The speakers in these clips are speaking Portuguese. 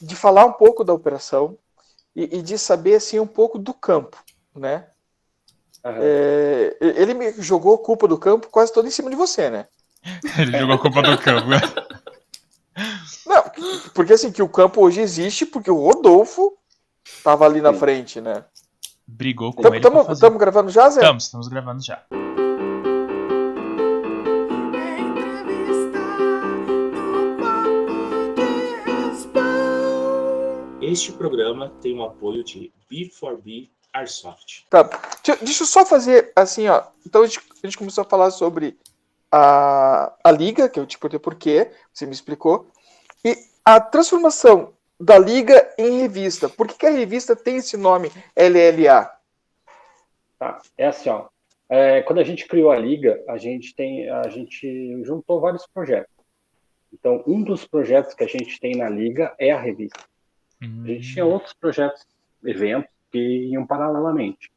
de falar um pouco da operação e, e de saber assim um pouco do campo, né? Uhum. É, ele me jogou a culpa do campo quase todo em cima de você, né? ele jogou a culpa do campo. Não, porque assim, que o campo hoje existe porque o Rodolfo tava ali na frente, né? Brigou com tamo, ele. Estamos gravando já, Zé? Estamos, estamos gravando já. Este programa tem o apoio de B4B Airsoft. Tá, deixa eu só fazer assim, ó. Então a gente, a gente começou a falar sobre a, a liga, que eu te perguntei por quê, você me explicou, e a transformação da liga em revista. Por que, que a revista tem esse nome LLA? Tá, é assim, ó. É, quando a gente criou a liga, a gente tem, a gente juntou vários projetos. Então, um dos projetos que a gente tem na liga é a revista. Uhum. A gente tinha hum. outros projetos, eventos, que iam paralelamente.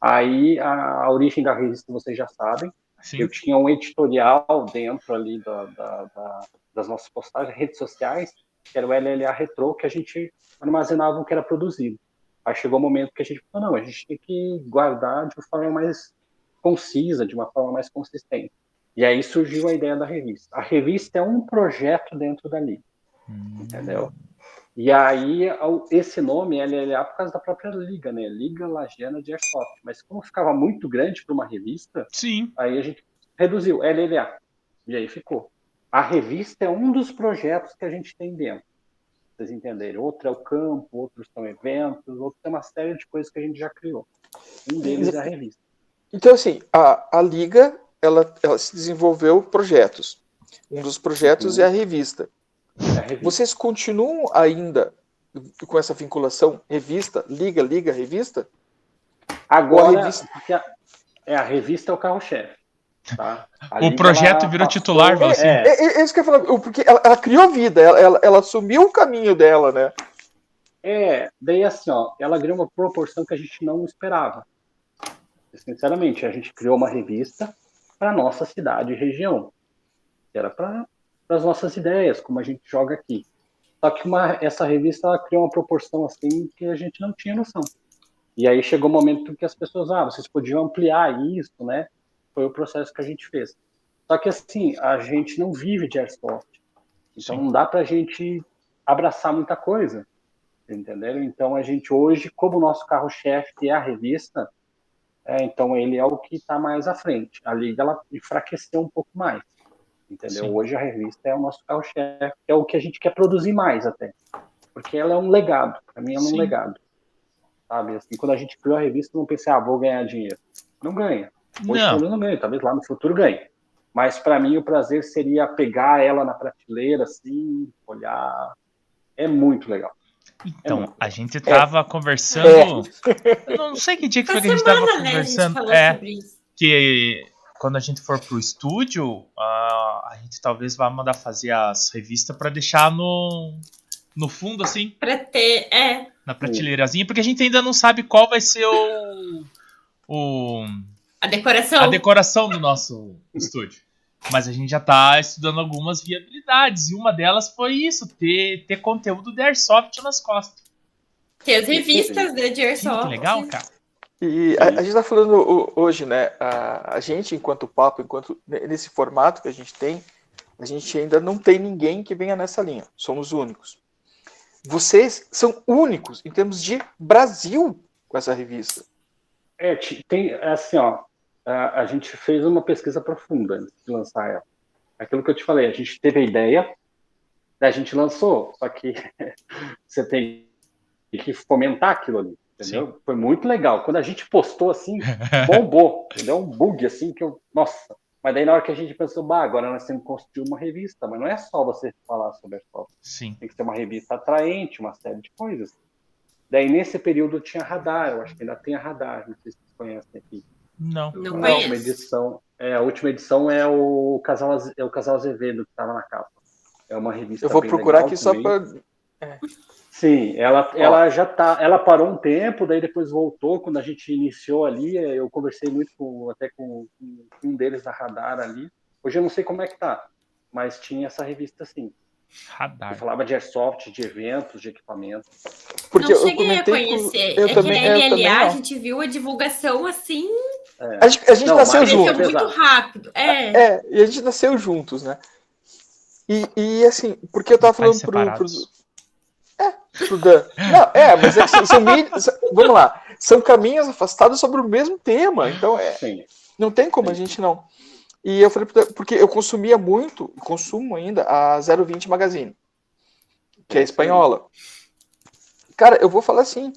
Aí, a, a origem da revista vocês já sabem. Sim. Eu tinha um editorial dentro ali da, da, da, das nossas postagens, redes sociais, que era o LLA Retro, que a gente armazenava o que era produzido. Aí chegou o um momento que a gente falou, não, a gente tem que guardar de uma forma mais concisa, de uma forma mais consistente. E aí surgiu a ideia da revista. A revista é um projeto dentro da liga, hum. entendeu? E aí, esse nome é LLA por causa da própria liga, né? Liga Lagiana de Airsoft. Mas como ficava muito grande para uma revista, Sim. aí a gente reduziu, LLA. E aí ficou. A revista é um dos projetos que a gente tem dentro. Vocês entenderem. Outro é o campo, outros são eventos, outros é uma série de coisas que a gente já criou. Um deles é a revista. Então, assim, a, a Liga, ela, ela se desenvolveu projetos. Um dos projetos é a revista. É Vocês continuam ainda com essa vinculação revista, liga, liga, revista? Agora, a revista... É, a revista é o carro-chefe. Tá? O projeto virou titular, você. É, é, é, isso que eu ia falar, porque ela, ela criou vida, ela, ela, ela, assumiu o caminho dela, né? É, daí assim, ó, ela ganhou uma proporção que a gente não esperava. Sinceramente, a gente criou uma revista para nossa cidade e região. Era para as nossas ideias, como a gente joga aqui. Só que uma, essa revista ela criou uma proporção assim que a gente não tinha noção. E aí chegou o um momento que as pessoas, ah, vocês podiam ampliar isso, né? Foi o processo que a gente fez. Só que assim, a gente não vive de airsoft. Então Sim. não dá para a gente abraçar muita coisa. Entenderam? Então a gente hoje, como o nosso carro-chefe é a revista, é, então ele é o que está mais à frente. A liga ela enfraqueceu um pouco mais. Entendeu? Sim. Hoje a revista é o nosso carro-chefe, é o que a gente quer produzir mais até. Porque ela é um legado. Para mim, é um Sim. legado. Sabe? Assim, quando a gente criou a revista, não pensei, ah, vou ganhar dinheiro. Não ganha. Hoje não. não ganha, talvez lá no futuro ganhe. Mas para mim o prazer seria pegar ela na prateleira, assim, olhar. É muito legal. Então, é a gente tava é. conversando. É. Não sei que dia que foi que a gente tava conversando. Né, a gente é, que quando a gente for pro estúdio, uh, a gente talvez vá mandar fazer as revistas para deixar no, no fundo, assim. Pra ter, é. Na prateleirazinha, porque a gente ainda não sabe qual vai ser o. o a decoração. A decoração do nosso estúdio. Mas a gente já tá estudando algumas viabilidades. E uma delas foi isso: ter, ter conteúdo de Airsoft nas costas. Ter as revistas de Airsoft. Que legal, cara. E a, a gente está falando hoje, né? A, a, gente, enquanto papo, enquanto nesse formato que a gente tem, a gente ainda não tem ninguém que venha nessa linha. Somos únicos. Vocês são únicos em termos de Brasil com essa revista. É, tem assim, ó. A, a gente fez uma pesquisa profunda antes de lançar ela. Aquilo que eu te falei, a gente teve a ideia, a gente lançou, só que você tem que fomentar aquilo ali entendeu? Sim. Foi muito legal. Quando a gente postou assim, bombou, deu um bug assim que eu, nossa. Mas daí na hora que a gente pensou, bah, agora nós temos que construir uma revista, mas não é só você falar sobre airsoft. Sim. Tem que ser uma revista atraente, uma série de coisas. Daí nesse período tinha radar, eu acho que ainda tem a radar, não sei se vocês conhecem aqui. Não. Não a última edição, é, a última edição é o casal é o casal Azevedo que estava na capa. É uma revista. Eu vou procurar aqui também. só para é. Sim, ela, ela já tá, ela parou um tempo, daí depois voltou quando a gente iniciou ali. Eu conversei muito com, até com, com um deles da Radar ali. Hoje eu não sei como é que tá, mas tinha essa revista sim. Radar. Eu falava de airsoft, de eventos, de equipamentos. Porque não cheguei a conhecer. Com... Eu é também, que a LLA, a gente viu a divulgação assim. É. A gente, a gente não, nasceu juntos. muito rápido. É. é, e a gente nasceu juntos, né? E, e assim, porque eu tava falando pro, pro. É. Não, é, mas é são, mídias, Vamos lá. São caminhos afastados sobre o mesmo tema. Então, é, não tem como a gente não. E eu falei, porque eu consumia muito, consumo ainda, a 020 Magazine, que é espanhola. Cara, eu vou falar assim,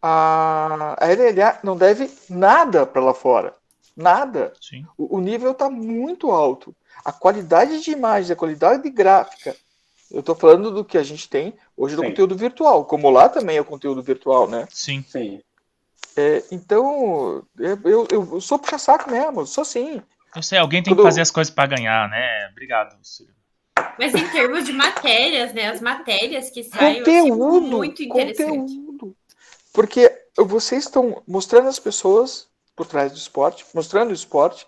a, a LLA não deve nada para lá fora. Nada. O, o, nível está muito alto. A qualidade de imagem, a qualidade de gráfica. Eu estou falando do que a gente tem hoje do conteúdo virtual, como lá também é o conteúdo virtual, né? Sim. Sim. É, então, eu, eu, eu sou puxa-saco mesmo, sou sim. Eu sei, alguém tem Quando... que fazer as coisas para ganhar, né? Obrigado, Silvio. Mas em termos de matérias, né? As matérias que saem conteúdo, muito interessante. Conteúdo. Porque vocês estão mostrando as pessoas por trás do esporte, mostrando o esporte,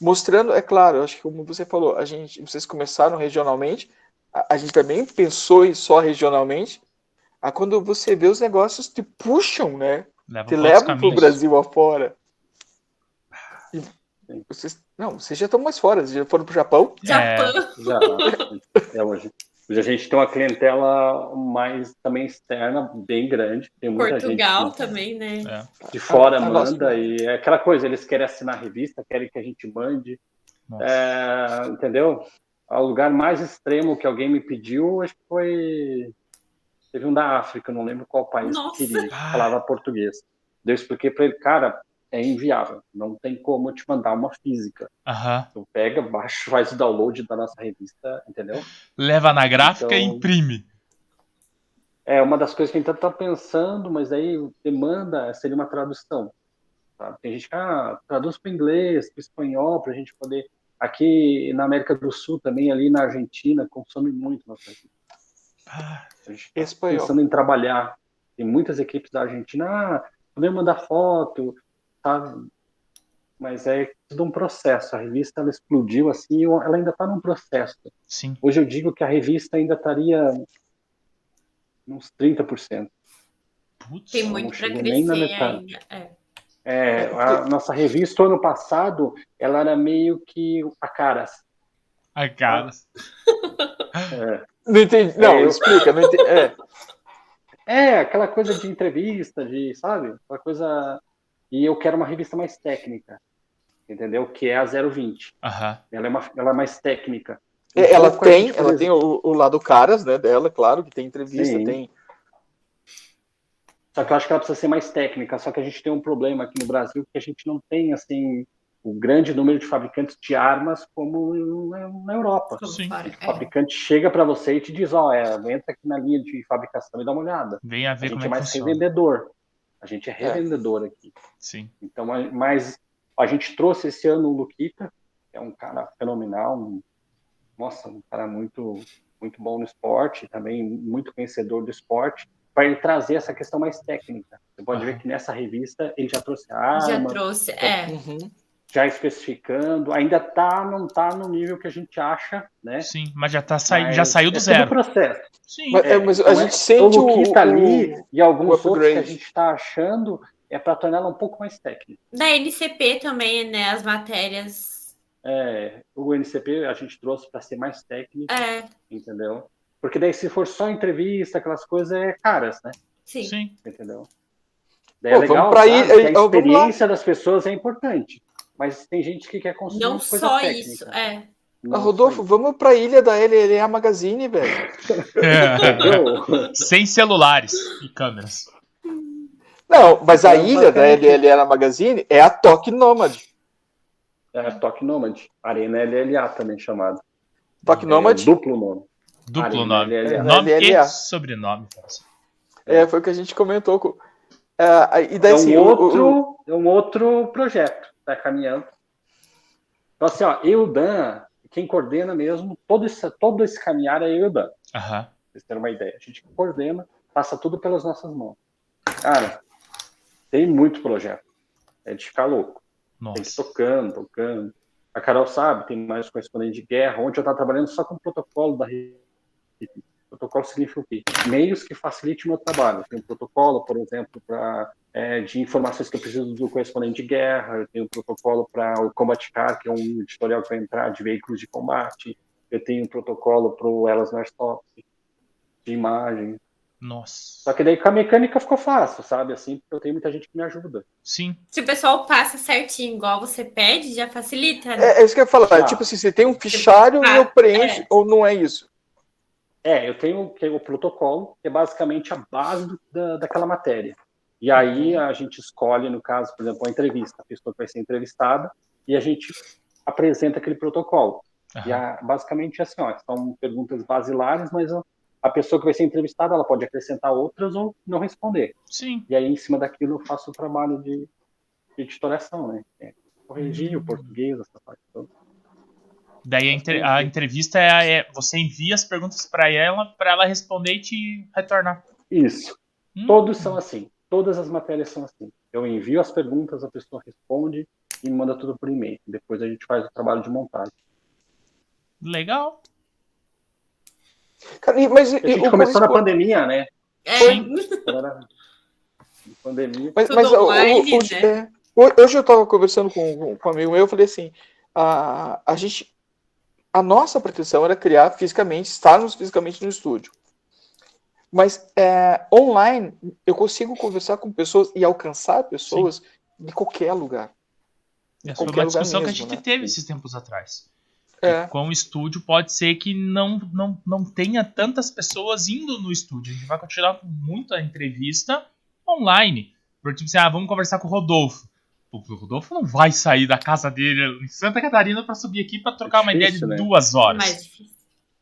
mostrando, é claro, acho que como você falou, a gente, vocês começaram regionalmente, a, a gente também pensou em só regionalmente. A quando você vê os negócios te puxam, né? Leva te levam para o Brasil afora. E vocês, não, vocês já estão mais fora, vocês já foram para o Japão? Japão. É, já, é hoje. Hoje a gente tem uma clientela mais também externa, bem grande. Tem muita Portugal gente também, né? É. De fora ah, manda, e é aquela coisa, eles querem assinar a revista, querem que a gente mande. É, entendeu? O lugar mais extremo que alguém me pediu, acho que foi. Teve um da África, não lembro qual país Nossa. que queria, falava português. Eu expliquei para ele, cara, é inviável. Não tem como eu te mandar uma física. Uhum. Então pega, baixa, faz o download da nossa revista, entendeu? Leva na gráfica então, e imprime. É uma das coisas que a gente está pensando, mas aí demanda seria uma tradução. Tá? Tem gente que ah, traduz para inglês, para espanhol, para a gente poder. Aqui na América do Sul também, ali na Argentina, consome muito nossa. Ah, a gente tá pensando em trabalhar. Tem muitas equipes da Argentina, ah, podemos mandar foto, tá, mas é tudo um processo. A revista ela explodiu assim, ela ainda está num processo. Sim. Hoje eu digo que a revista ainda estaria uns 30%. Putz, Tem muito para crescer ainda. É. É, a nossa revista ano passado, ela era meio que a caras. A caras. É. Não entendi. Não, é, eu... explica. Não entendi. É. é, aquela coisa de entrevista, de, sabe? Aquela coisa e eu quero uma revista mais técnica, entendeu? Que é a 020. Uhum. Ela, é uma, ela é mais técnica. É, ela tem, ela tem o, o, lado caras, né, dela, claro, que tem entrevista, Sim. tem... Só que eu acho que ela precisa ser mais técnica, só que a gente tem um problema aqui no Brasil que a gente não tem, assim, o grande número de fabricantes de armas como na Europa. Sim. O é. fabricante chega para você e te diz, ó, oh, é, entra aqui na linha de fabricação e dá uma olhada. Vem a ver a gente como é, é mais funciona. revendedor. A gente é, é. revendedor é. aqui. Sim. Então, mas a gente trouxe esse ano o Luquita, que é um cara fenomenal, um, nossa, um cara muito, muito bom no esporte, também muito conhecedor do esporte, para ele trazer essa questão mais técnica. Você pode ver que nessa revista ele já trouxe a arma. Já trouxe, é. Uhum já especificando, ainda tá, não tá no nível que a gente acha, né? Sim, mas já tá saindo, já saiu do é zero. processo. Sim. Mas, é, mas a então, gente sente o que tá ali o, e alguns outros que a gente está achando é para torná-la um pouco mais técnica. Da NCP também, né? As matérias. É, o NCP a gente trouxe para ser mais técnico, é. entendeu? Porque daí se for só entrevista, aquelas coisas é caras, né? Sim. Sim. Entendeu? Daí é Pô, é legal, pra ir, a experiência das pessoas é importante. Mas tem gente que quer consumir Não coisa só técnica. isso, é. Não, ah, Rodolfo, vamos pra ilha da LLA Magazine, velho. É. Sem celulares e câmeras. Não, mas a ilha da LLA Magazine é a Tok Nomad. É a Tok Nomad. Arena LLA também chamada. Nomad? É, duplo nome. Duplo nome. LLA. Nome LLA. e sobrenome. É, foi o que a gente comentou. Com... Uh, e daí, é, um assim, outro, o, o... é um outro projeto está caminhando. Então, assim, ó, eu e o Dan, quem coordena mesmo, todo esse, todo esse caminhar é eu e o Dan. Uhum. vocês terem uma ideia. A gente coordena, passa tudo pelas nossas mãos. Cara, tem muito projeto. É de ficar louco. Nossa. Tem que tocando, tocando. A Carol sabe, tem mais correspondente de guerra, onde eu estava trabalhando só com o protocolo da Protocolo significa o quê? Meios que facilitem o meu trabalho. Tem um protocolo, por exemplo, para é, de informações que eu preciso do correspondente de guerra, eu tenho um protocolo para o Combat Car, que é um editorial que vai entrar de veículos de combate, eu tenho um protocolo para o Elas Stop, de imagem. Nossa. Só que daí com a mecânica ficou fácil, sabe? Assim, porque eu tenho muita gente que me ajuda. Sim. Se o pessoal passa certinho, igual você pede, já facilita, né? É, é isso que eu ia falar. Ah. Tipo assim, você tem um fichário e eu preencho, é. ou não é isso? É, eu tenho, o protocolo, que é basicamente a base do, da, daquela matéria. E aí a gente escolhe, no caso, por exemplo, uma entrevista, a pessoa que vai ser entrevistada, e a gente apresenta aquele protocolo. Uhum. E a, basicamente é assim, ó, são perguntas basilares, mas a pessoa que vai ser entrevistada, ela pode acrescentar outras ou não responder. Sim. E aí, em cima daquilo, eu faço o trabalho de, de editoração, né? É corrigir uhum. o português, essa parte. Daí a, entre, a entrevista é, é, você envia as perguntas para ela, para ela responder e te retornar. Isso. Hum. Todos são assim. Todas as matérias são assim. Eu envio as perguntas, a pessoa responde e manda tudo por e-mail. Depois a gente faz o trabalho de montagem. Legal. Cara, mas, a gente começou na pandemia, né? É. pandemia. Mas, mas online, o, o, né? é, hoje eu estava conversando com, com um amigo meu, eu falei assim, a, a gente a nossa pretensão era criar fisicamente, estarmos fisicamente no estúdio. Mas é, online, eu consigo conversar com pessoas e alcançar pessoas Sim. de qualquer lugar. Essa foi uma discussão mesmo, que a gente né? teve esses tempos atrás. É. Com o estúdio pode ser que não, não, não tenha tantas pessoas indo no estúdio. A gente vai continuar com muita entrevista online. Porque, tipo assim, ah, vamos conversar com o Rodolfo. O Rodolfo não vai sair da casa dele em Santa Catarina para subir aqui para trocar é difícil, uma ideia de né? duas horas. Mais difícil.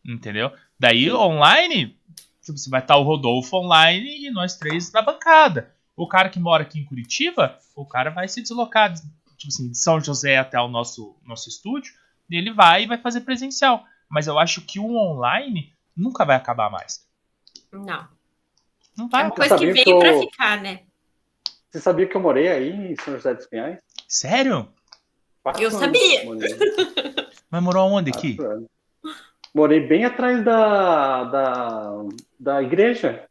Entendeu? Daí, Sim. online, você vai estar o Rodolfo online e nós três na bancada. O cara que mora aqui em Curitiba, o cara vai se deslocar, tipo assim, de São José até o nosso, nosso estúdio, e ele vai e vai fazer presencial. Mas eu acho que o online nunca vai acabar mais. Não. Não vai. É uma coisa que veio pra ficar, né? Você sabia que eu morei aí em São José dos Pinhais? Sério? Quatro eu sabia. Mas morou onde aqui? Morei bem atrás da, da, da igreja.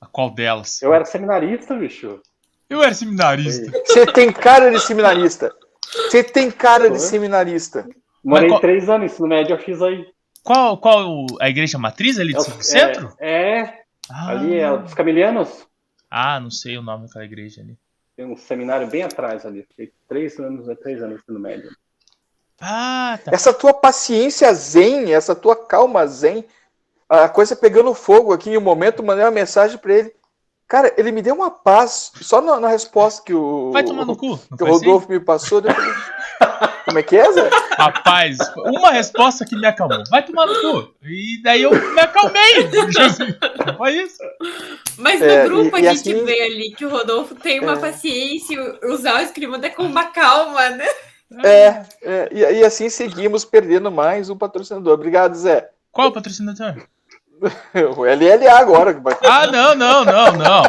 A qual delas? Eu era seminarista, bicho. Eu era seminarista. Você tem cara de seminarista. Você tem cara de seminarista. Morei qual... três anos, ensino médio eu fiz aí. Qual, qual a igreja matriz ali do é, centro? É, é ah. ali é dos Camilianos. Ah, não sei o nome daquela igreja ali. Tem um seminário bem atrás ali. Fiquei três anos, é três anos no médio. Ah, tá. Essa tua paciência zen, essa tua calma zen, a coisa pegando fogo aqui em um momento, mandei uma mensagem para ele. Cara, ele me deu uma paz só na, na resposta que o, Vai tomar no cu, que o Rodolfo assim? me passou. Depois... Como é que é, Zé? Rapaz, uma resposta que me acalmou. Vai tomar no cu. E daí eu me acalmei. Foi isso. Mas no é, grupo e, a gente assim... vê ali que o Rodolfo tem uma é. paciência, usar o escrivanda com uma calma, né? É, é e, e, assim seguimos perdendo mais um patrocinador. Obrigado, Zé. Qual o patrocinador? O LLA agora. Ah, não, não, não, não.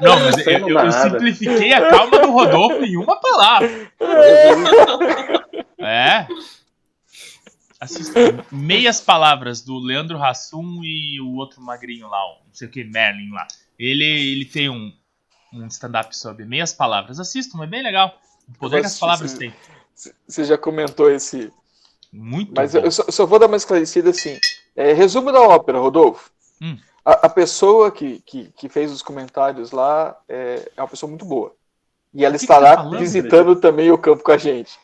Não, mas eu, eu, eu simplifiquei a calma do Rodolfo em uma palavra. É. Assista meias palavras do Leandro Hassum e o outro magrinho lá, não sei o que, Merlin lá. Ele, ele tem um, um stand-up sobre meias palavras. Assistam, é bem legal. O poder que as palavras têm. Você já comentou esse. Muito Mas bom. eu só, só, vou dar uma esclarecida assim. É, resumo da ópera, Rodolfo. Hum. A, a, pessoa que, que, que, fez os comentários lá é, é uma pessoa muito boa. E ela estará tá falando, visitando também o campo com a gente.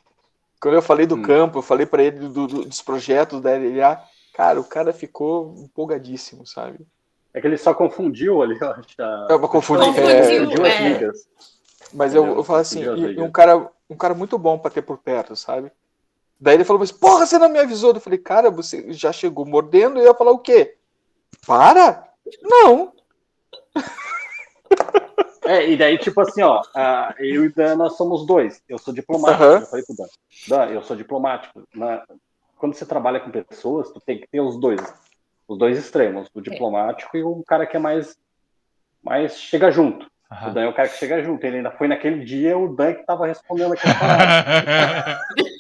Quando eu falei do hum. campo, eu falei para ele do, do, dos projetos da LLA, cara, o cara ficou empolgadíssimo, sabe? É que ele só confundiu ali, ó. Já... É, confundiu, confundiu é... as ligas. Mas eu, eu falo assim, e, um, cara, um cara muito bom para ter por perto, sabe? Daí ele falou, mas porra, você não me avisou? Eu falei, cara, você já chegou mordendo e eu ia falar o quê? Para? Não. É, e daí, tipo assim, ó, eu e o Dan, nós somos dois. Eu sou diplomático, uhum. eu falei pro Dan. Dan, eu sou diplomático. Na, quando você trabalha com pessoas, tu tem que ter os dois. Os dois extremos, o diplomático e o cara que é mais, mais chega junto. Uhum. O Dan é o cara que chega junto. Ele ainda foi naquele dia o Dan que tava respondendo aquela parada.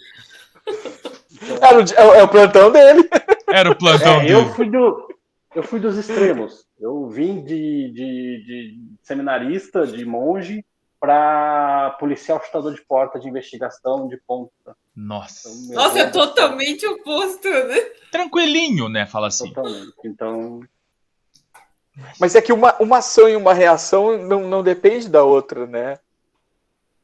então, é, o, é, o plantão dele. Era o plantão é, dele. Eu fui do, eu fui dos extremos. Eu vim de, de, de seminarista, de monge, para policial chutador de porta de investigação de ponta. Nossa. Então, Nossa, é totalmente oposto, né? Tranquilinho, né? Fala assim. Totalmente. Então. Mas é que uma, uma ação e uma reação não, não depende da outra, né?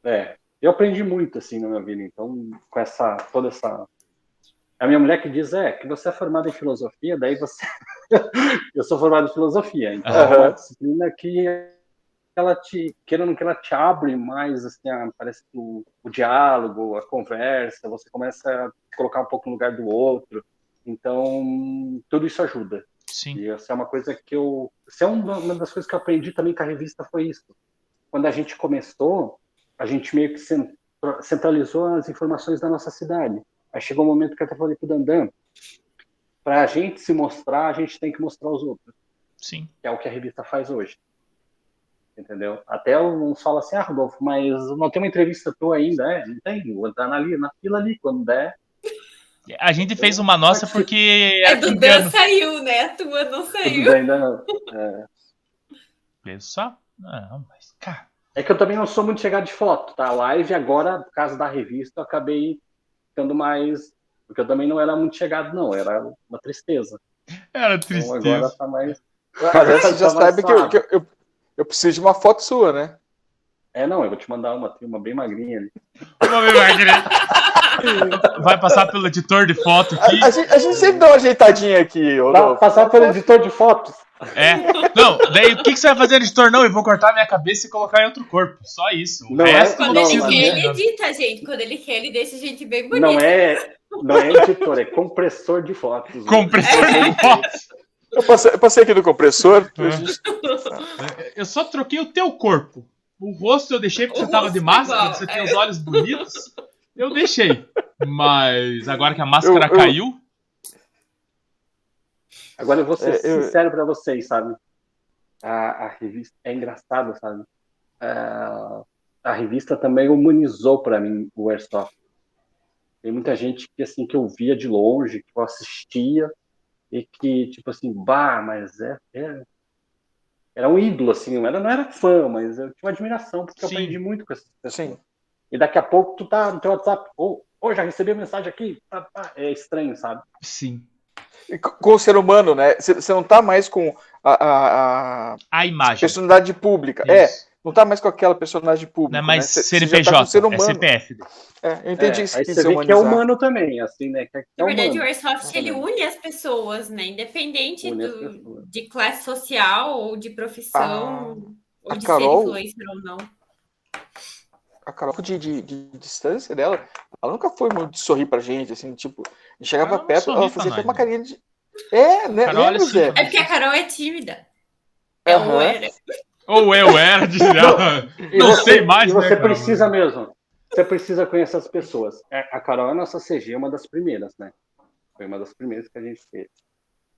É. Eu aprendi muito assim na minha vida, então, com essa toda essa a minha mulher que diz é que você é formado em filosofia, daí você. eu sou formado em filosofia, então uhum. é uma disciplina que ela te, querendo que ela te abre mais, assim, a, parece que o, o, diálogo, a conversa, você começa a colocar um pouco no lugar do outro. Então, tudo isso ajuda. Sim. E essa é uma coisa que eu. Essa é uma das coisas que eu aprendi também com a revista foi isso. Quando a gente começou, a gente meio que centralizou as informações da nossa cidade. Aí chegou um momento que eu até falei pro Dandan, para a gente se mostrar, a gente tem que mostrar os outros. Sim. Que é o que a revista faz hoje. Entendeu? Até uns falam assim, ah, Rodolfo, mas não tem uma entrevista tua ainda, é? Não tem, vou entrar na, na fila ali, quando der. A gente fez uma nossa porque. A do Dan saiu, né? A tua não saiu. Ainda não. É. Pessoal, não. É que eu também não sou muito chegado de foto, tá? Live agora, por causa da revista, eu acabei ficando mais. Porque eu também não era muito chegado, não, era uma tristeza. Era tristeza. Então agora tá mais. Mas você já tá sabe que, eu, que eu, eu, preciso de uma foto sua, né? É, não, eu vou te mandar uma, tem uma bem magrinha ali. Uma bem magrinha. Vai passar pelo editor de foto aqui. A, a, gente, a gente, sempre dá uma ajeitadinha aqui. Vai passar pelo editor de fotos. É. Não, daí o que, que você vai fazer, editor? Não, eu vou cortar minha cabeça e colocar em outro corpo. Só isso. O não é, quando não, ele quer, ele edita, gente. Quando ele quer, ele deixa a gente bem bonita. Não é, não é editor, é compressor de fotos. Compressor é. de fotos. Eu passei, eu passei aqui no compressor. É. Eu só troquei o teu corpo. O rosto eu deixei porque o você tava de máscara, igual. você tem os olhos bonitos. Eu deixei. Mas agora que a máscara eu, eu... caiu. Agora eu vou ser é, sincero eu... para vocês, sabe? A, a, revista é engraçado, sabe? A, a revista também humanizou para mim o Airsoft. Tem muita gente que assim que eu via de longe, que eu assistia e que tipo assim, bah, mas é, é era um ídolo assim, não era, não era fã, mas eu tinha uma admiração porque Sim. eu aprendi muito com essas pessoas. Sim. E daqui a pouco tu tá no teu WhatsApp, ou oh, oh, já recebi a mensagem aqui, é estranho, sabe? Sim com o ser humano, né? Você não tá mais com a, a, a, a imagem. personalidade pública. É, Isso. É, não tá mais com aquela personagem pública. Não é mais né? CNPJ, tá ser é humano. é CPF. É, eu entendi é, isso. Aí você vê que é humano também, assim, né? Que é Na verdade, humano. o Airsoft ele une as pessoas, né? Independente do, de classe social ou de profissão, ah, ou de Carol... ser influencer ou não a Carol de, de, de, distância dela, ela nunca foi muito de sorrir pra gente, assim, tipo, chegava ela perto, ela fazia até uma né? carinha de. É, né? Carol Lembra, Zé? É porque a Carol é tímida. É uhum. ou era. Ou eu era, de... não, não você, sei mais. E você né, precisa mesmo. Você precisa conhecer as pessoas. É, a Carol é nossa CG, uma das primeiras, né? Foi uma das primeiras que a gente fez.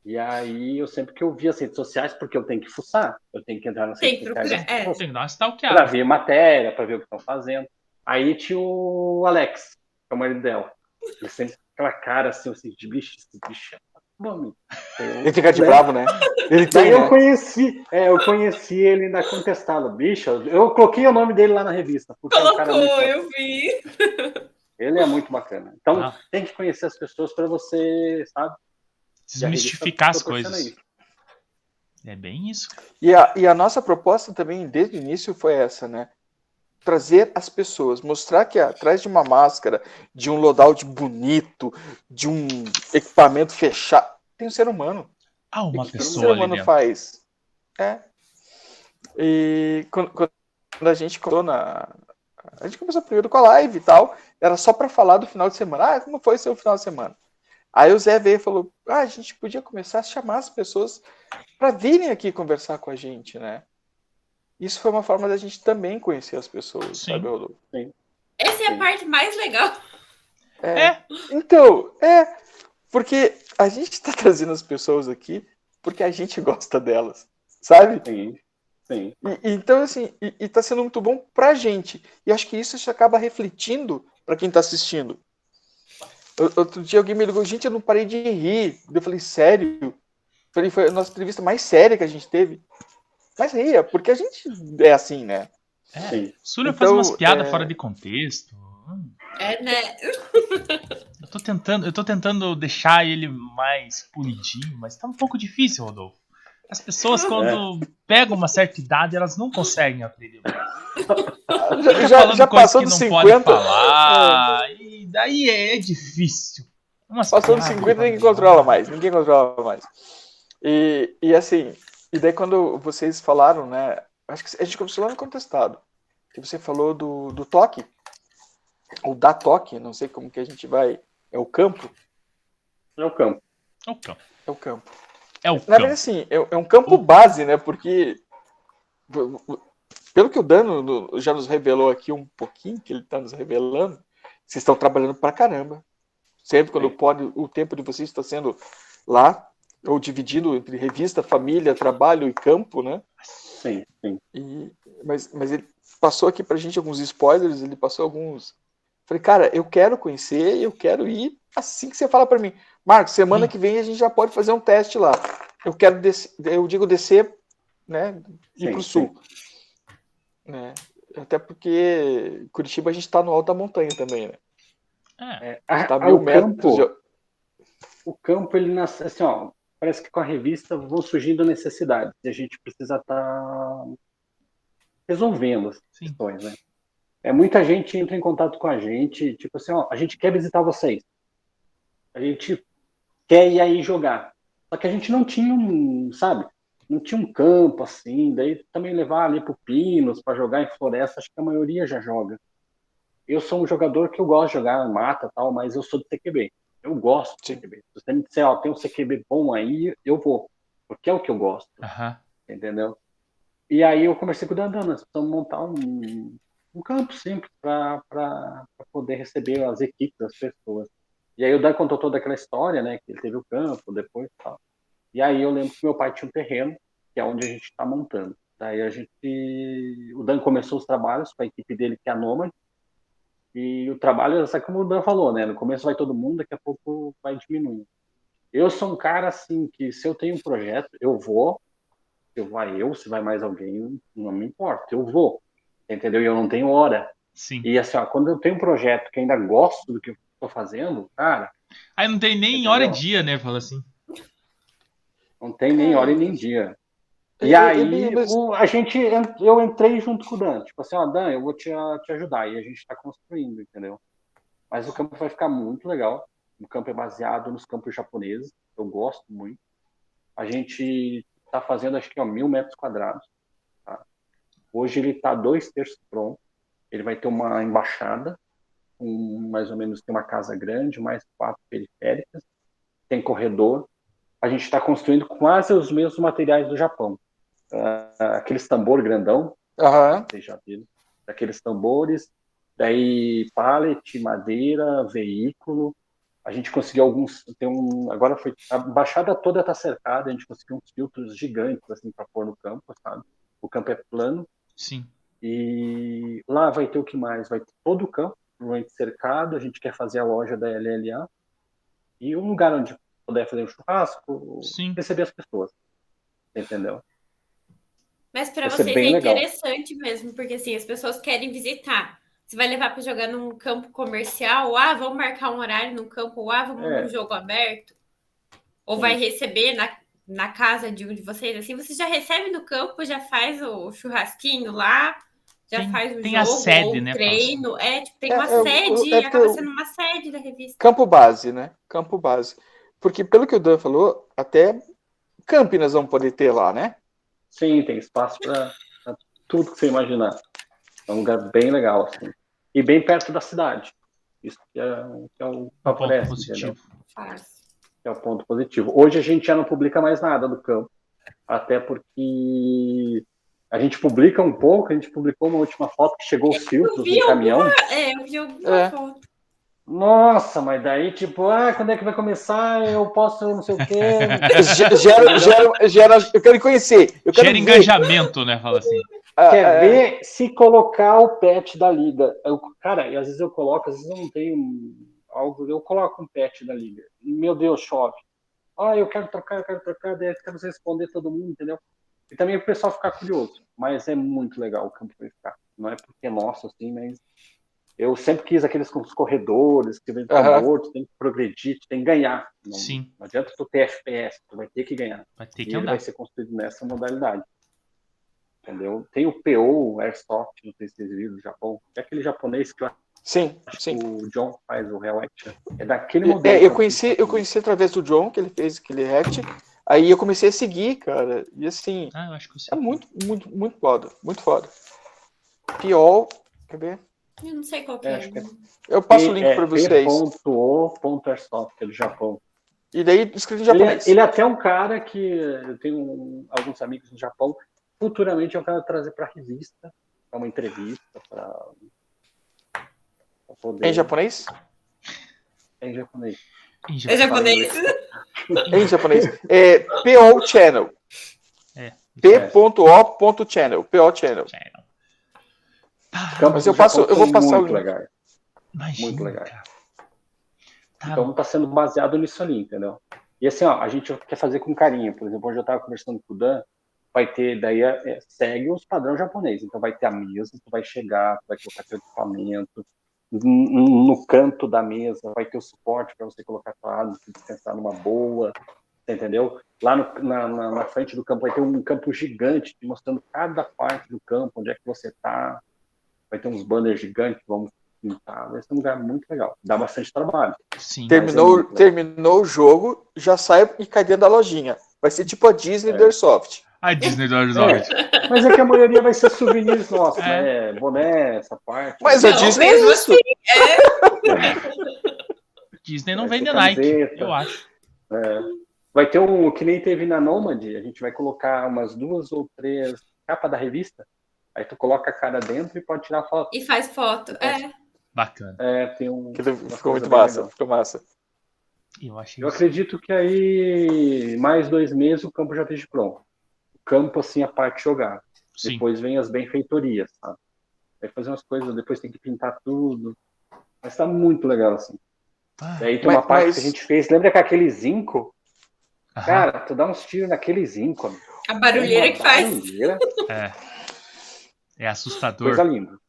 E aí eu sempre que eu via as redes sociais, porque eu tenho que fuçar, eu tenho que entrar nas redes sociais. É. Tem que dar uma Pra ver matéria, pra ver o que estão fazendo. Aí tinha o Alex, que é o marido dela. Ele sempre aquela cara assim, assim de bicho, bicho. Bom, ele fica de bravo, né? Ele tem, eu né? conheci, é, eu conheci ele ainda contestado. Bicho, eu coloquei o nome dele lá na revista. Colocou, é eu vi. Ele é muito bacana. Então ah. tem que conhecer as pessoas para você, sabe? Desmistificar as coisas. É bem isso. E a, e a nossa proposta também, desde o início, foi essa, né? Trazer as pessoas, mostrar que atrás de uma máscara, de um loadout bonito, de um equipamento fechado, tem um ser humano. Ah, uma pessoa. O ser humano faz. É. E quando, quando a gente começou na. A gente começou primeiro com a live e tal, era só para falar do final de semana. Ah, como foi seu final de semana? Aí o Zé veio e falou: ah, a gente podia começar a chamar as pessoas para virem aqui conversar com a gente, né? Isso foi uma forma da gente também conhecer as pessoas, Sim. sabe, Rodolfo? Sim. Essa é a parte mais legal. É. é. Então, é. Porque a gente está trazendo as pessoas aqui porque a gente gosta delas, sabe? Sim. Sim. E, então, assim, e, e tá sendo muito bom pra gente. E acho que isso acaba refletindo para quem está assistindo. Outro dia alguém me ligou, gente, eu não parei de rir. Eu falei, sério? Foi, foi a nossa entrevista mais séria que a gente teve. Mas ria, porque a gente é assim, né? É, Sim. Súlio então, faz umas piadas é... fora de contexto. É, né? eu tô tentando, eu tô tentando deixar ele mais polidinho, mas tá um pouco difícil, Rodolfo. As pessoas, quando é. pegam uma certa idade, elas não conseguem aprender. já, já, já passou dos 50. Falar, é. E daí é, é difícil. Umas passou dos 50, ninguém controla mais. Ninguém controla mais. E, e assim, e daí quando vocês falaram, né? Acho que a gente começou lá no contestado. Que você falou do, do toque. Ou da toque, não sei como que a gente vai. É o campo? É o campo. É o campo. É o campo. É o Na verdade, assim, é, é um campo base, né? Porque pelo que o Dano já nos revelou aqui um pouquinho, que ele está nos revelando, vocês estão trabalhando pra caramba. Sempre quando pode, o tempo de vocês está sendo lá, ou dividido entre revista, família, trabalho e campo, né? Sim, sim. E, mas, mas ele passou aqui pra gente alguns spoilers, ele passou alguns. Falei, cara, eu quero conhecer, eu quero ir assim que você fala para mim. Marcos, semana sim. que vem a gente já pode fazer um teste lá. Eu quero descer, eu digo descer, né? Ir sim, pro sul. Né? Até porque Curitiba a gente está no alto da montanha também, né? É, é tá mil metros. Campo, O campo, ele nasce assim, ó. Parece que com a revista vão surgindo necessidades e a gente precisa estar tá resolvendo as questões, né? É, muita gente entra em contato com a gente, tipo assim, ó, a gente quer visitar vocês. A gente quer ir aí jogar. Só que a gente não tinha um, sabe? Não tinha um campo assim, daí também levar ali pro Pinos para jogar em floresta, acho que a maioria já joga. Eu sou um jogador que eu gosto de jogar mata tal, mas eu sou do CQB. Eu gosto do CQB. Se você me disser, ó, tem um CQB bom aí, eu vou. Porque é o que eu gosto. Uhum. Entendeu? E aí eu conversei com o Dandan, nós precisamos montar um, um campo simples para poder receber as equipes das pessoas. E aí o Dan contou toda aquela história, né? Que ele teve o campo, depois tal. E aí eu lembro que meu pai tinha um terreno, que é onde a gente está montando. Daí a gente. O Dan começou os trabalhos com a equipe dele, que é a Nomad. E o trabalho, sabe como o Dan falou, né? No começo vai todo mundo, daqui a pouco vai diminuindo. Eu sou um cara assim que se eu tenho um projeto, eu vou. Se vai eu, se vai mais alguém, não me importa, eu vou. Entendeu? E eu não tenho hora. Sim. E assim, ó, quando eu tenho um projeto que ainda gosto do que eu tô fazendo, cara. Aí não tem nem entendeu? hora e dia, né? Fala assim. Não tem nem hora e nem dia. E aí, o, a gente, eu entrei junto com o Dan, tipo assim, ó, Dan, eu vou te, te ajudar, e a gente está construindo, entendeu? Mas o campo vai ficar muito legal, o campo é baseado nos campos japoneses, eu gosto muito. A gente está fazendo, acho que, ó, mil metros quadrados, tá? Hoje ele está dois terços pronto, ele vai ter uma embaixada, um, mais ou menos, tem uma casa grande, mais quatro periféricas, tem corredor, a gente está construindo quase os mesmos materiais do Japão uh, aqueles tambor grandão, uhum. vocês já viram, aqueles tambores, daí pallet, madeira, veículo, a gente conseguiu alguns, tem um, agora foi, a baixada toda está cercada, a gente conseguiu uns filtros gigantes, assim, para pôr no campo, sabe? O campo é plano. Sim. E lá vai ter o que mais? Vai ter todo o campo, provavelmente cercado, a gente quer fazer a loja da LLA, e um lugar onde puder fazer um churrasco, Sim. receber as pessoas, entendeu? Mas para vocês é interessante mesmo, porque assim, as pessoas querem visitar. Você vai levar para jogar num campo comercial, ah, vamos marcar um horário no campo, ah, vamos é. num jogo aberto. Ou vai receber na, na casa de um de vocês, assim, você já recebe no campo, já faz o churrasquinho lá, já tem, faz o tem jogo, a sede, né, treino. É, tipo, tem é, uma é, sede, é, acaba sendo uma sede da revista. Campo base, né? Campo base. Porque pelo que o Dan falou, até Campinas vão poder ter lá, né? Sim, tem espaço para tudo que você imaginar. É um lugar bem legal, assim. E bem perto da cidade. Isso que é, que é o que aparece, positivo. É o ponto positivo. Hoje a gente já não publica mais nada do campo. Até porque a gente publica um pouco, a gente publicou uma última foto que chegou os filtros no caminhão. é, eu vi alguma é. foto. Nossa, mas daí, tipo, ah, quando é que vai começar? Eu posso, não sei o quê. gera, gera, gera, eu quero conhecer. Eu quero gera ver. engajamento, né? Fala assim. Ah, Quer é... ver se colocar o pet da liga. Eu, cara, às vezes eu coloco, às vezes eu não tenho algo, eu coloco um pet da liga. Meu Deus, chove. ah, eu quero trocar, eu quero trocar, daí quero responder todo mundo, entendeu? E também o pessoal ficar curioso. Mas é muito legal o campo ficar. Não é porque é nosso, assim, mas eu sempre quis aqueles com os corredores, que vem com uhum. morto, tem que progredir, tem que ganhar. Não, Sim. não adianta tu ter FPS, tu vai ter que ganhar. Vai ter que e andar. vai ser construído nessa modalidade. Entendeu? Tem o PO, o Airsoft, não sei se vocês viram do Japão. É aquele japonês que eu Sim, sim. O John faz o Real Action. É daquele é, modelo. É, eu conheci, eu conheci através do John, que ele fez aquele React. Aí eu comecei a seguir, cara. E assim. Ah, eu acho que eu sei. É muito, muito, muito foda. Muito foda. Pior. Quer ver? Eu não sei qual que é. é. Eu passo o link é, para vocês. P.O.Airsoft, que é do Japão. E daí escrito em japonês. Ele, ele é até um cara que eu tenho um, alguns amigos no Japão. Futuramente é um cara trazer para revista, para uma entrevista, para Poder... Em japonês? Em japonês. Em japonês. em japonês. É PO Channel. É. P.O.channel. PO Channel. Mas eu, passo, eu vou passar o link. Legal. Imagina, muito legal. Tá. Então tá sendo baseado nisso ali, entendeu? E assim, ó, a gente quer fazer com carinho. Por exemplo, hoje eu tava conversando com o Dan, vai ter, daí é segue os padrões japoneses. Então vai ter a mesa, tu vai chegar, tu vai colocar teu equipamento, no canto da mesa vai ter o suporte para você colocar a arma, descansar numa boa, entendeu? Lá no, na, na, na, frente do campo vai ter um campo gigante mostrando cada parte do campo, onde é que você está. Vai ter uns banners gigantes que vão pintar. Vai ser um lugar muito legal. Dá bastante trabalho. Sim, terminou, é terminou o jogo, já sai e cai dentro da lojinha. Vai ser tipo a Disney é. do Airsoft. A Disney do Airsoft. É, mas é que a maioria vai ser souvenirs nossos, é. né? Boné, essa parte. Mas a Disney é isso. É. Disney não vai vende Nike, eu acho. É. Vai ter um, que nem teve na Nomad, a gente vai colocar umas duas ou três capas da revista. Aí tu coloca a cara dentro e pode tirar foto. E faz foto, é. Bacana. É, tem um. Ficou muito massa, ficou massa. Eu, eu acredito que aí, mais dois meses, o campo já esteja pronto campo, assim, a parte jogar. Sim. Depois vem as benfeitorias, sabe? Aí fazer umas coisas, depois tem que pintar tudo. Mas tá muito legal, assim. Ah, e aí tem mas, uma parte mas... que a gente fez, lembra que aquele zinco? Aham. Cara, tu dá uns tiros naquele zinco. A barulheira que barulheira. faz. É. É assustador. Coisa linda.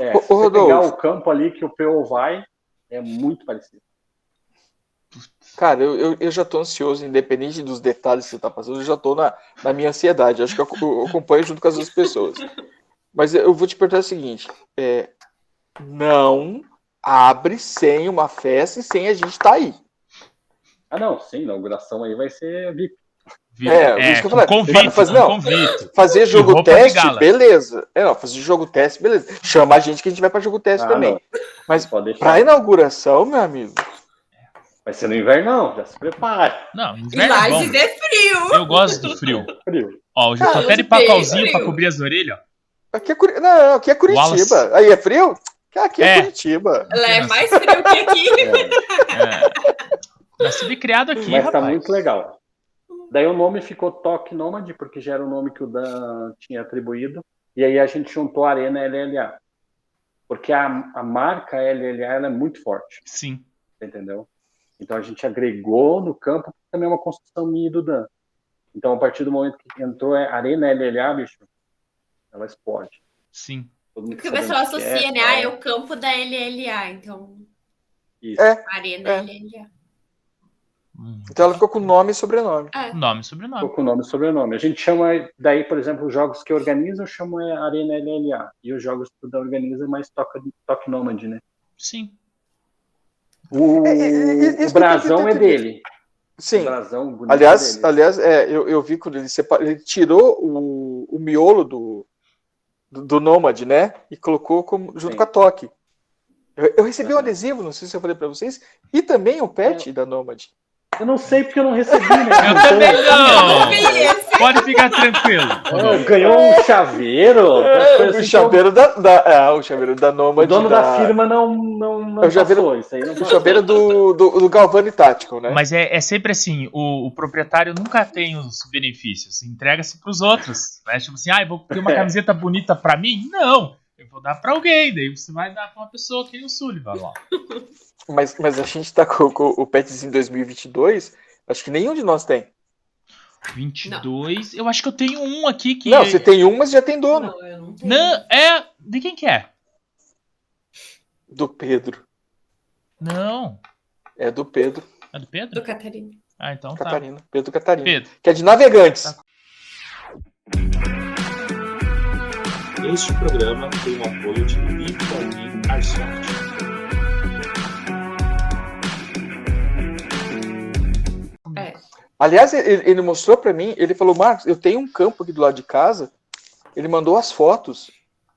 É, se você pegar o campo ali que o PO vai, é muito parecido. Cara, eu, eu, eu, já tô ansioso, independente dos detalhes que você tá passando, eu já tô na, na minha ansiedade. Acho que eu, eu acompanho junto com as outras pessoas. Mas eu vou te perguntar o seguinte: é, não abre sem uma festa e sem a gente estar tá aí. Ah, não, sim, a inauguração aí vai ser VIP. É, é isso que eu falei. Convite, fazer, não, convite. fazer jogo teste, beleza. É, não, fazer jogo teste, beleza. Chama a gente que a gente vai para jogo teste ah, também. Não. Mas para inauguração, meu amigo, Vai ser no inverno, não. Já se prepara. Não, inverno e é, é frio. Eu gosto do frio. frio. Ó, hoje eu tô até de papelzinho pra cobrir as orelhas, ó. Aqui é, Curi... não, aqui é Curitiba. Wallace. Aí é frio? Aqui é, é. Curitiba. Ela é mais frio que aqui. É. Nascido e criado aqui, Mas tá rapaz. tá muito legal. Daí o nome ficou Toque Nômade, porque já era o nome que o Dan tinha atribuído. E aí a gente juntou a Arena LLA. Porque a, a marca LLA ela é muito forte. Sim. Entendeu? Então a gente agregou no campo, também é uma construção minha do Dan. Então a partir do momento que entrou a Arena LLA, bicho, ela explode. Sim. Porque o pessoal associa, é, né? Ah, é o campo da LLA, então. Isso. É, Arena é. LLA. Hum. Então ela ficou com nome e sobrenome. É. Nome e sobrenome. Ficou com nome e sobrenome. A gente chama, daí, por exemplo, os jogos que organizam, eu chamo é Arena LLA. E os jogos que o organiza é mais Toque, toque Nômade, né? Sim. O, é, é, é o brasão é dele. Sim. Brasão, aliás, dele. aliás é, eu, eu vi quando ele, separa, ele tirou o, o miolo do, do, do Nomad, né? E colocou como, junto Sim. com a Toque. Eu, eu recebi um adesivo, não sei se eu falei para vocês, e também o pet da Nomad. Eu não sei porque eu não recebi, né? Eu também não. Pode ficar tranquilo. Oh, ganhou um chaveiro. É, o chaveiro da, da é, o chaveiro da Nomad. O dono da, da firma não não, não é o chaveiro, isso aí. Não o chaveiro do, do, do Galvani Tático, né? Mas é, é sempre assim, o, o proprietário nunca tem os benefícios, entrega-se para os outros. Né? Tipo assim, ah, eu vou ter uma é. camiseta bonita para mim? Não. Eu vou dar para alguém, daí você vai dar para uma pessoa que nem o Sullivan lá. Mas, mas a gente tá com, com o Pets em 2022, Acho que nenhum de nós tem. 22. Não. Eu acho que eu tenho um aqui que. Não, você tem um, mas já tem dono. Não, eu não tenho. Não, é. De quem que é? Do Pedro. Não. É do Pedro. É do Pedro? Do Catarina. Ah, então Catarina. tá. Pedro Catarina. Pedro. Que é de Navegantes. Tá. Este programa tem o apoio de Arsoft. Aliás, ele, ele mostrou para mim, ele falou, Marcos, eu tenho um campo aqui do lado de casa. Ele mandou as fotos.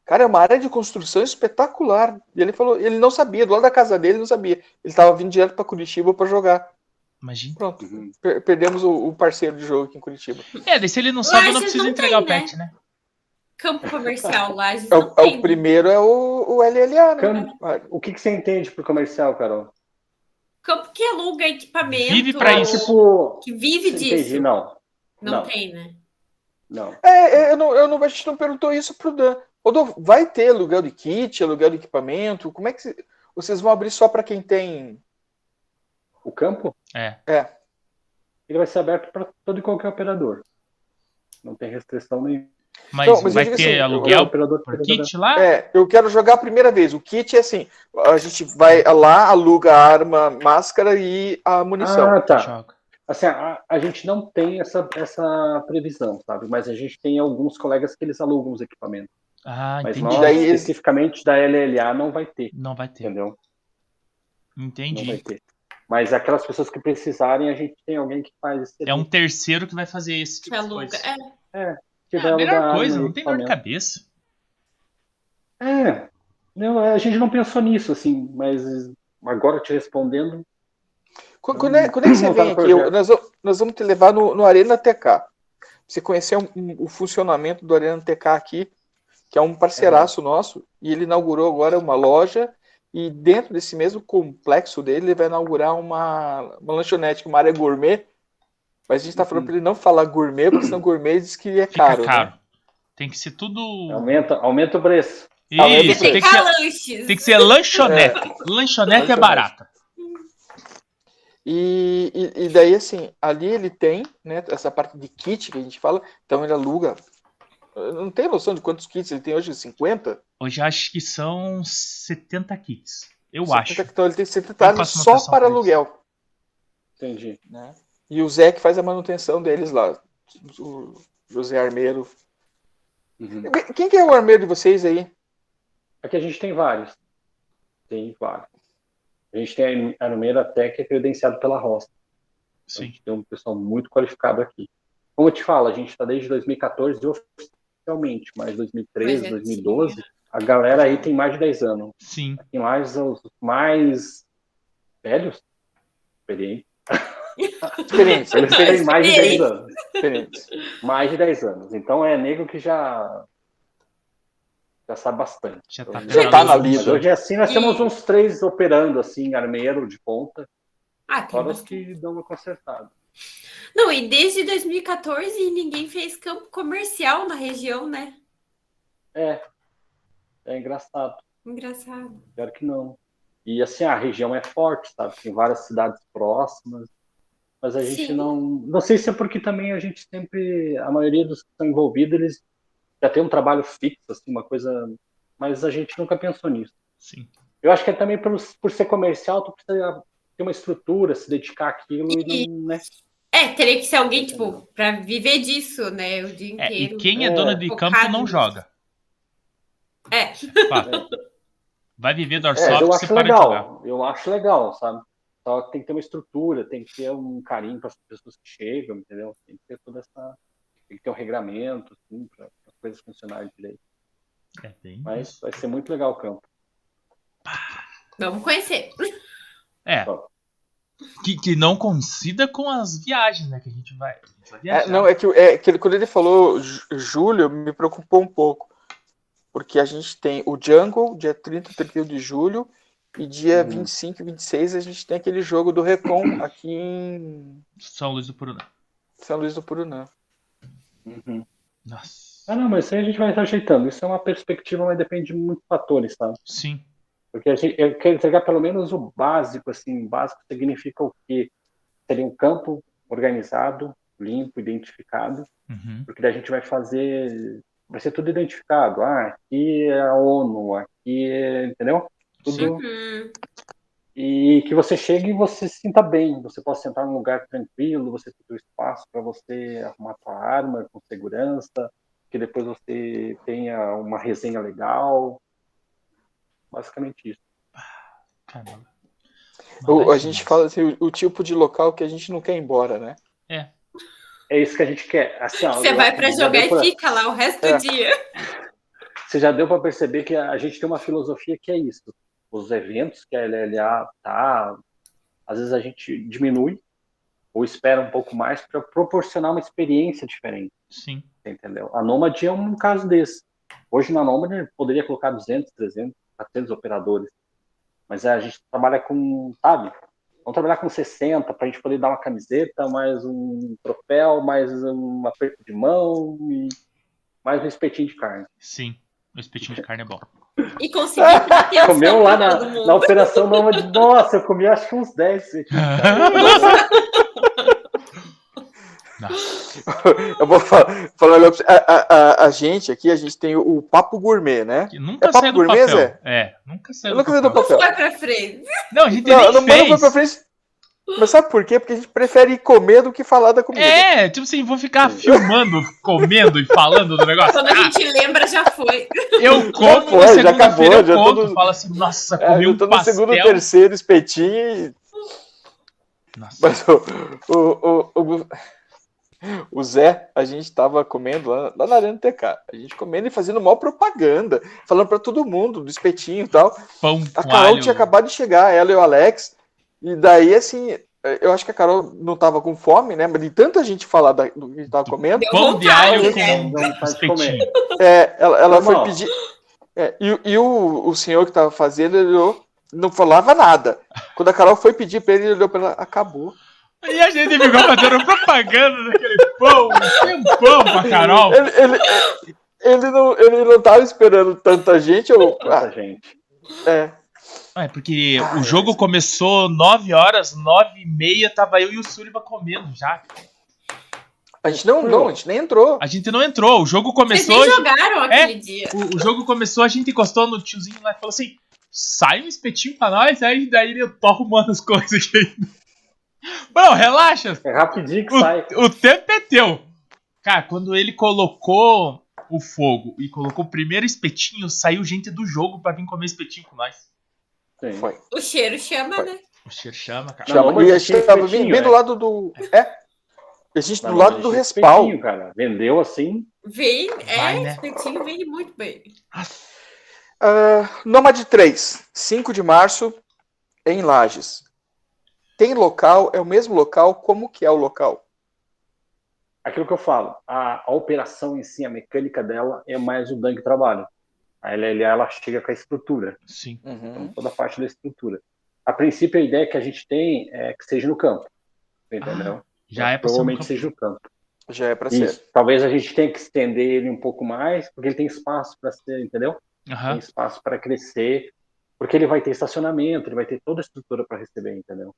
Cara, é uma área de construção espetacular. E ele falou, ele não sabia, do lado da casa dele, não sabia. Ele estava vindo direto para Curitiba para jogar. Imagina. Pronto. Per perdemos o, o, parceiro de jogo aqui em Curitiba. É, daí se ele não sabe, eu não preciso entregar tem, o pet, né? né? Campo comercial lá. É, o, é o primeiro é o, o LLA, né? Campo, o que, que você entende por comercial, Carol? Campo que aluga equipamento. Vive para isso. Tipo, que vive disso. Entendi, não. não. Não tem, né? Não. É, é, eu não, eu não, a gente não perguntou isso pro Dan. Rodolfo, vai ter aluguel de kit, aluguel de equipamento? Como é que vocês vão abrir só para quem tem o campo? É. É. Ele vai ser aberto para todo e qualquer operador. Não tem restrição nenhuma. Mas, então, mas vai ter assim, aluguel operador, por kit lá? É, eu quero jogar a primeira vez. O kit é assim: a gente vai lá, aluga a arma, máscara e a munição. Ah, tá. Assim, a, a, gente não tem essa, essa previsão, sabe? Mas a gente tem alguns colegas que eles alugam os equipamentos. Ah, Mas entendi. nós, daí, especificamente da LLA, não vai ter. Não vai ter. Entendeu? Entendi. Não vai ter. Mas aquelas pessoas que precisarem, a gente tem alguém que faz esse É um terceiro que vai fazer esse tipo de coisa. É. é. Que é a melhor coisa, não tem dor de cabeça. É. Não, a gente não pensou nisso, assim, mas agora te respondendo. Quando é, quando é que você vem aqui? Eu, nós, nós, vamos te levar no, no Arena TK. Você conhecer um, um, o funcionamento do Arena TK aqui, que é um parceiraço é. nosso, e ele inaugurou agora uma loja, e dentro desse mesmo complexo dele, ele vai inaugurar uma, uma lanchonete, uma área gourmet, mas a gente está falando para ele não falar gourmet, porque senão gourmet diz que é caro. Fica caro. Né? Tem que ser tudo. Aumenta, aumenta o preço. Isso, tem, que ser, tem que ser lanchonete. É. Lanchonete, lanchonete é barata. E, e, e, daí, assim, ali ele tem, né, essa parte de kit que a gente fala, então ele aluga. Eu não tenho noção de quantos kits ele tem hoje, 50? Hoje acho que são 70 kits. Eu 70, acho. Então ele tem 70 só para aluguel. Entendi. Né? E o Zé que faz a manutenção deles lá. O José Armeiro. Uhum. Quem que é o armeiro de vocês aí? Aqui a gente tem vários. Tem vários. A gente tem a armeiro até que é credenciado pela Roça. Sim. A gente tem um pessoal muito qualificado aqui. Como eu te falo, a gente está desde 2014 oficialmente, mas 2013, 2012, a galera aí tem mais de 10 anos. Sim. Aqui em Lages, os mais velhos, experientes, Experiência. Eles têm mais de 10 anos. Mais de 10 anos. Então é nego que já já sabe bastante. Já tá, já tá na lista. Hoje assim nós e... temos uns três operando assim, armeiro de ponta. Ah, fora os que dão uma consertada. Não, e desde 2014 ninguém fez campo comercial na região, né? É. É engraçado. Engraçado. Espero que não. E assim, a região é forte, sabe? Tem várias cidades próximas mas a gente Sim. não. Não sei se é porque também a gente sempre. A maioria dos que estão envolvidos, eles já tem um trabalho fixo, assim, uma coisa. Mas a gente nunca pensou nisso. Sim. Eu acho que é também por, por ser comercial, tu precisa ter uma estrutura, se dedicar àquilo e, e não, né? É, teria que ser alguém, tipo, para viver disso, né? O dia inteiro. É, e quem é, é dono de campo não joga. É. Vai viver do é, eu acho legal. Eu acho legal, sabe? Só que tem que ter uma estrutura, tem que ter um carinho para as pessoas que chegam, entendeu? Tem que ter toda essa. Tem que ter um regramento, assim, para as coisas funcionarem direito. É bem. Mas vai ser muito legal o campo. Vamos conhecer. É. Que, que não coincida com as viagens, né? Que a gente vai. A gente vai é, não, é que, é que quando ele falou julho, me preocupou um pouco. Porque a gente tem o Jungle, dia 30 e 31 de julho, e dia uhum. 25 e 26 a gente tem aquele jogo do Recon aqui em. São Luís do Purunã. São Luís do Purunã. Uhum. Nossa. Ah, não, mas isso aí a gente vai estar ajeitando. Isso é uma perspectiva, mas depende de muitos fatores, sabe? Sim. Porque a gente, eu quero entregar pelo menos o básico, assim. O básico significa o quê? Seria um campo organizado, limpo, identificado, uhum. porque daí a gente vai fazer, vai ser tudo identificado. Ah, aqui é a ONU, aqui é, entendeu? Tudo. Uhum. E que você chegue e você se sinta bem, você possa sentar num lugar tranquilo, você tem o espaço para você arrumar sua arma com segurança, que depois você tenha uma resenha legal. Basicamente isso. Caramba. O, a gente fala assim, o, o, tipo de local que a gente não quer ir embora, né? É. É isso que a gente quer. Assim, ó, Você vai para jogar e pra... fica lá o resto é. do dia. Você já deu para perceber que a gente tem uma filosofia que é isso. Os eventos que a LLA tá, às vezes a gente diminui ou espera um pouco mais para proporcionar uma experiência diferente. Sim. Entendeu? A Nomad é um caso desse. Hoje na Nomad poderia colocar 200, 300, 400 operadores. Mas a gente trabalha com, sabe? Vamos trabalhar com 60 para a gente poder dar uma camiseta, mais um troféu, mais um aperto de mão e mais um espetinho de carne. Sim, o espetinho de carne é bom. E conseguir Comeu lá na, na Operação Nômade. Nossa, eu comi acho que uns 10 Eu vou falar, falar a, a, a, gente aqui, a gente tem o, o papo gourmet, né? Que nunca é papo gourmet, papel. Zé? É, nunca saiu do nunca papel. do papel. Não foi pra frente. Não, a gente não, nem não, fez. Não foi pra frente. Mas sabe por quê? Porque a gente prefere comer do que falar da comida. É, tipo assim, vou ficar filmando, comendo e falando do negócio. Quando a gente lembra, já foi. Eu como, foi, já acabou, eu já conto, no... falo assim, nossa, é, comi é, um tô pastel. no segundo, terceiro espetinho e... Nossa. Mas o, o, o, o, o Zé, a gente tava comendo lá, lá na Arena TK, a gente comendo e fazendo mal propaganda, falando para todo mundo do espetinho e tal. Pão a Carol tinha acabado de chegar, ela e o Alex, e daí, assim, eu acho que a Carol não tava com fome, né? Mas de tanta gente falar da, do que a gente tava comendo. Pão de alho com espetinho. É, ela, ela foi pedir. É, e, e o, o senhor que tava fazendo, ele olhou, não falava nada. Quando a Carol foi pedir pra ele, ele olhou pra ela, acabou. E a gente ficou fazendo propaganda daquele pão, um pão pra Carol. Ele, ele, ele, não, ele não tava esperando tanta gente. Ou, tanta ah, gente. É. É, porque ah, o jogo é. começou 9 horas, 9 e meia, tava eu e o Sullivan comendo já. A gente não, não, a gente nem entrou. A gente não entrou, o jogo começou. Vocês nem jogaram aquele é, dia. O, o, jogo começou, a gente encostou no tiozinho lá e falou assim: sai um espetinho pra nós, aí daí eu tô arrumando as coisas aqui. Bom, relaxa. É rapidinho que o, sai. O tempo é teu. Cara, quando ele colocou o fogo e colocou o primeiro espetinho, saiu gente do jogo pra vir comer espetinho com nós. Foi. O cheiro chama, Foi. né? O cheiro chama, cara. Chama. Não, e a gente tava bem, bem do lado do. É. A gente do lado do respaldo. cara. Vendeu assim. Vem, é, né? espetinho vende muito bem. Uh, Nomad 3, 5 de março, em Lages. Tem local, é o mesmo local, como que é o local? Aquilo que eu falo, a, a operação em si, a mecânica dela é mais o Dan que trabalha. A LLA ela chega com a estrutura. Sim. Uhum. Então, toda a parte da estrutura. A princípio, a ideia que a gente tem é que seja no campo. Entendeu? Ah, já é para Provavelmente seja no campo. Já é para ser. Talvez a gente tenha que estender ele um pouco mais, porque ele tem espaço para ser, entendeu? Uhum. Tem espaço para crescer, porque ele vai ter estacionamento, ele vai ter toda a estrutura para receber, entendeu?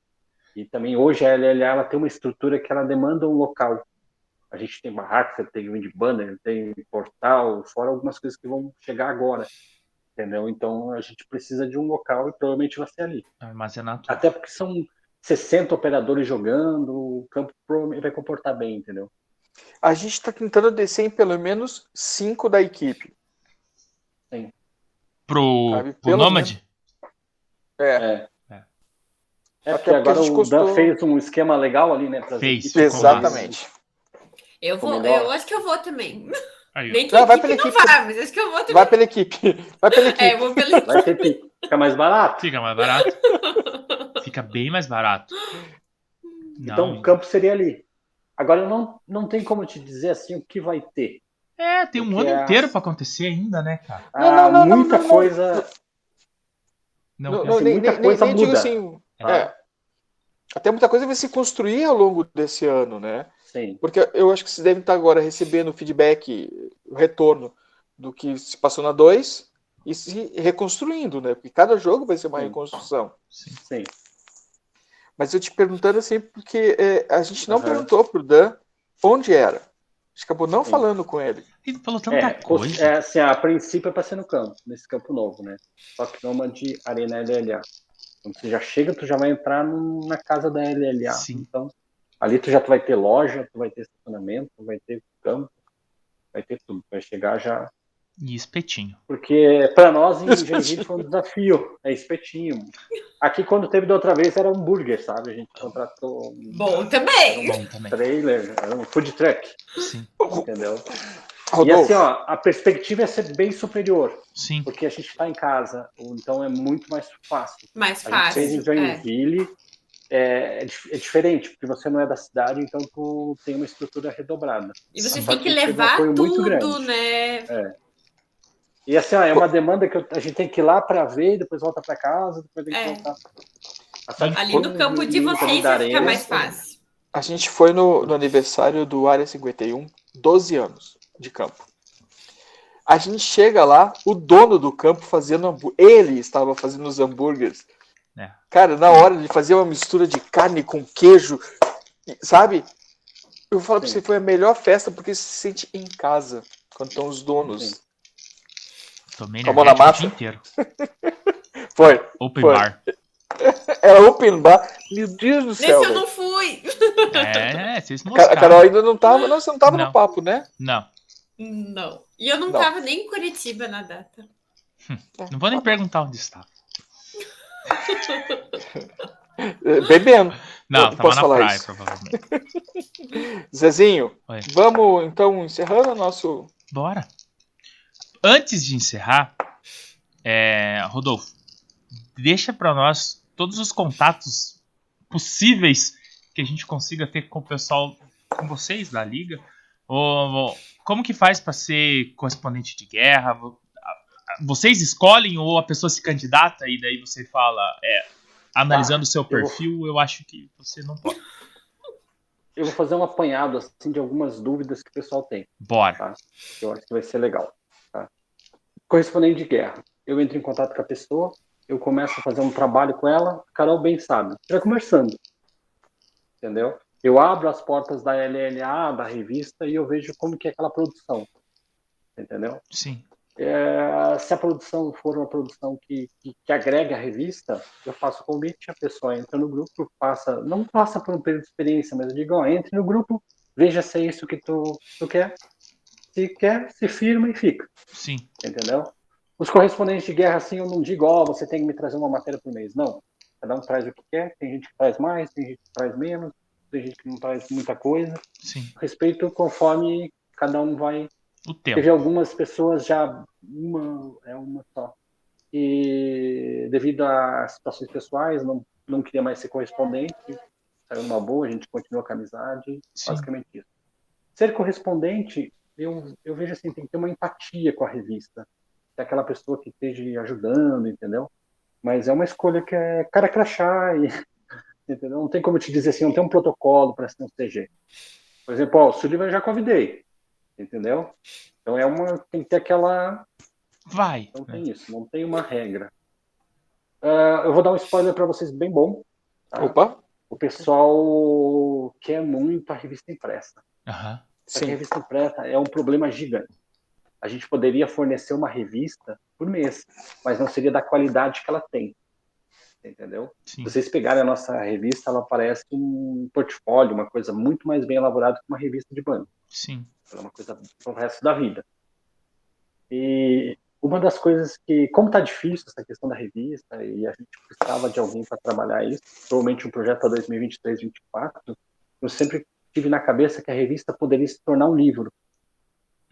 E também hoje a LLA ela tem uma estrutura que ela demanda um local. A gente tem barraca, tem wind banner, tem portal, fora algumas coisas que vão chegar agora. Entendeu? Então a gente precisa de um local e provavelmente vai ser ali. Armazenar tudo. Até porque são 60 operadores jogando, o campo provavelmente vai comportar bem, entendeu? A gente está tentando descer em pelo menos 5 da equipe. Sim. Pro, pro Nomad? É. é. é. É, porque agora o custou... Dan fez um esquema legal ali, né? Fez. Exatamente. Eu vou, eu acho que eu vou também. Aí, Nem que não, vai pela equipe. Não vai, mas acho que eu vou também. Vai pela equipe. Vai pela equipe. É, eu vou pela equipe. Vai ter Fica mais barato. Fica mais barato. Fica bem mais barato. Então não. o campo seria ali. Agora não, não tem como te dizer assim o que vai ter. É, tem um ano é inteiro para acontecer ainda, né, cara? Ah, não, não, não, muita coisa. Não, não, nem, muita nem, coisa nem, muda. Assim, é. é. Até muita coisa vai se construir ao longo desse ano, né? Sim. Porque eu acho que vocês devem estar agora recebendo feedback, o retorno do que se passou na 2 e se reconstruindo, né? Porque cada jogo vai ser uma Sim. reconstrução. Sim. Sim. Mas eu te perguntando assim, porque é, a gente não uhum. perguntou pro Dan onde era. A gente acabou não Sim. falando com ele. Ele falou tanta é, coisa. É, assim, a princípio é para ser no campo, nesse campo novo, né? Só que numa de Arena LLA. Quando você já chega, tu já vai entrar no, na casa da LLA. Sim. Então, ali tu já tu vai ter loja, tu vai ter estacionamento, tu vai ter campo, vai ter tudo. Vai chegar já e espetinho. Porque para nós em Joinville foi um desafio, é espetinho. Aqui quando teve da outra vez era hambúrguer, sabe? A gente contratou um bom também. Bom também. trailer, era um food truck. Sim. Entendeu? Rodolfo. E assim, ó, a perspectiva é ser bem superior. Sim. Porque a gente está em casa, então é muito mais fácil. Mais fácil. A gente fez em Joinville, é. É, é, diferente, porque você não é da cidade, então tu tem uma estrutura redobrada. E você tem que levar tudo, né? É. E assim, ó, é uma demanda que a gente tem que ir lá para ver, depois volta para casa, depois tem que é. voltar. Ali no campo de vocês vai ficar mais fácil. A gente foi no, no aniversário do Área 51, 12 anos de campo. A gente chega lá, o dono do campo fazendo hambúrguer. Ele estava fazendo os hambúrgueres. É. Cara, na hora de fazer uma mistura de carne com queijo, sabe? Eu falo Sim. pra você, foi a melhor festa porque se sente em casa quando estão os donos. Sim. Tomei Tomou na massa? o dia inteiro. foi. Open foi. bar. Era open bar. Meu Deus do céu. Nesse eu não fui. É, vocês não A Carol ainda não tava. Não, você não tava não. no papo, né? Não. Não. E eu não, não. tava nem em Curitiba na data. Hum, não vou nem perguntar onde estava. Bebendo. Não, eu tava na praia, isso. provavelmente. Zezinho, Oi. vamos então encerrando o nosso. Bora. Antes de encerrar, é, Rodolfo, deixa para nós todos os contatos possíveis que a gente consiga ter com o pessoal, com vocês da liga. Ou, como que faz para ser correspondente de guerra? Vocês escolhem ou a pessoa se candidata e daí você fala, é, analisando o ah, seu perfil, eu, vou... eu acho que você não pode. Eu vou fazer um apanhado assim de algumas dúvidas que o pessoal tem. Bora. Tá? Eu acho que vai ser legal. Correspondente de guerra. Eu entro em contato com a pessoa, eu começo a fazer um trabalho com ela, Carol bem sabe. Vai conversando. Entendeu? Eu abro as portas da LLA, da revista, e eu vejo como que é aquela produção. Entendeu? Sim. É, se a produção for uma produção que, que, que, agrega a revista, eu faço o convite, a pessoa entra no grupo, passa, não passa por um período de experiência, mas eu digo, ó, entre no grupo, veja se é isso que tu, tu quer, se quer, se firma e fica. Sim. Entendeu? Os correspondentes de guerra, assim, eu não digo, ó, oh, você tem que me trazer uma matéria por mês. Não. Cada um traz o que quer, tem gente que traz mais, tem gente que traz menos, tem gente que não traz muita coisa. Sim. Respeito conforme cada um vai. O tempo. Teve algumas pessoas já, uma, é uma só. E devido a situações pessoais, não, não queria mais ser correspondente. Saiu uma boa, a gente continuou com a amizade. Sim. Basicamente isso. Ser correspondente eu, eu vejo assim, tem que ter uma empatia com a revista. É aquela pessoa que esteja ajudando, entendeu? Mas é uma escolha que é cara crachá e entendeu? Não tem como te dizer assim, não tem um protocolo para ser um CG. Por exemplo, ó, o Sullivan eu já convidei, entendeu? Então é uma tem que ter aquela vai. Não tem isso, não tem uma regra. Uh, eu vou dar um spoiler para vocês bem bom. Tá? Opa. O pessoal quer muito a revista impressa. Uhum. Sim. a revista impressa é um problema gigante. A gente poderia fornecer uma revista por mês, mas não seria da qualidade que ela tem. Entendeu? Sim. Se vocês pegarem a nossa revista, ela parece um portfólio, uma coisa muito mais bem elaborada que uma revista de banco. Sim. Ela é uma coisa para o resto da vida. E uma das coisas que, como está difícil essa questão da revista, e a gente precisava de alguém para trabalhar isso, provavelmente um projeto para 2023-2024, eu sempre tive na cabeça que a revista poderia se tornar um livro.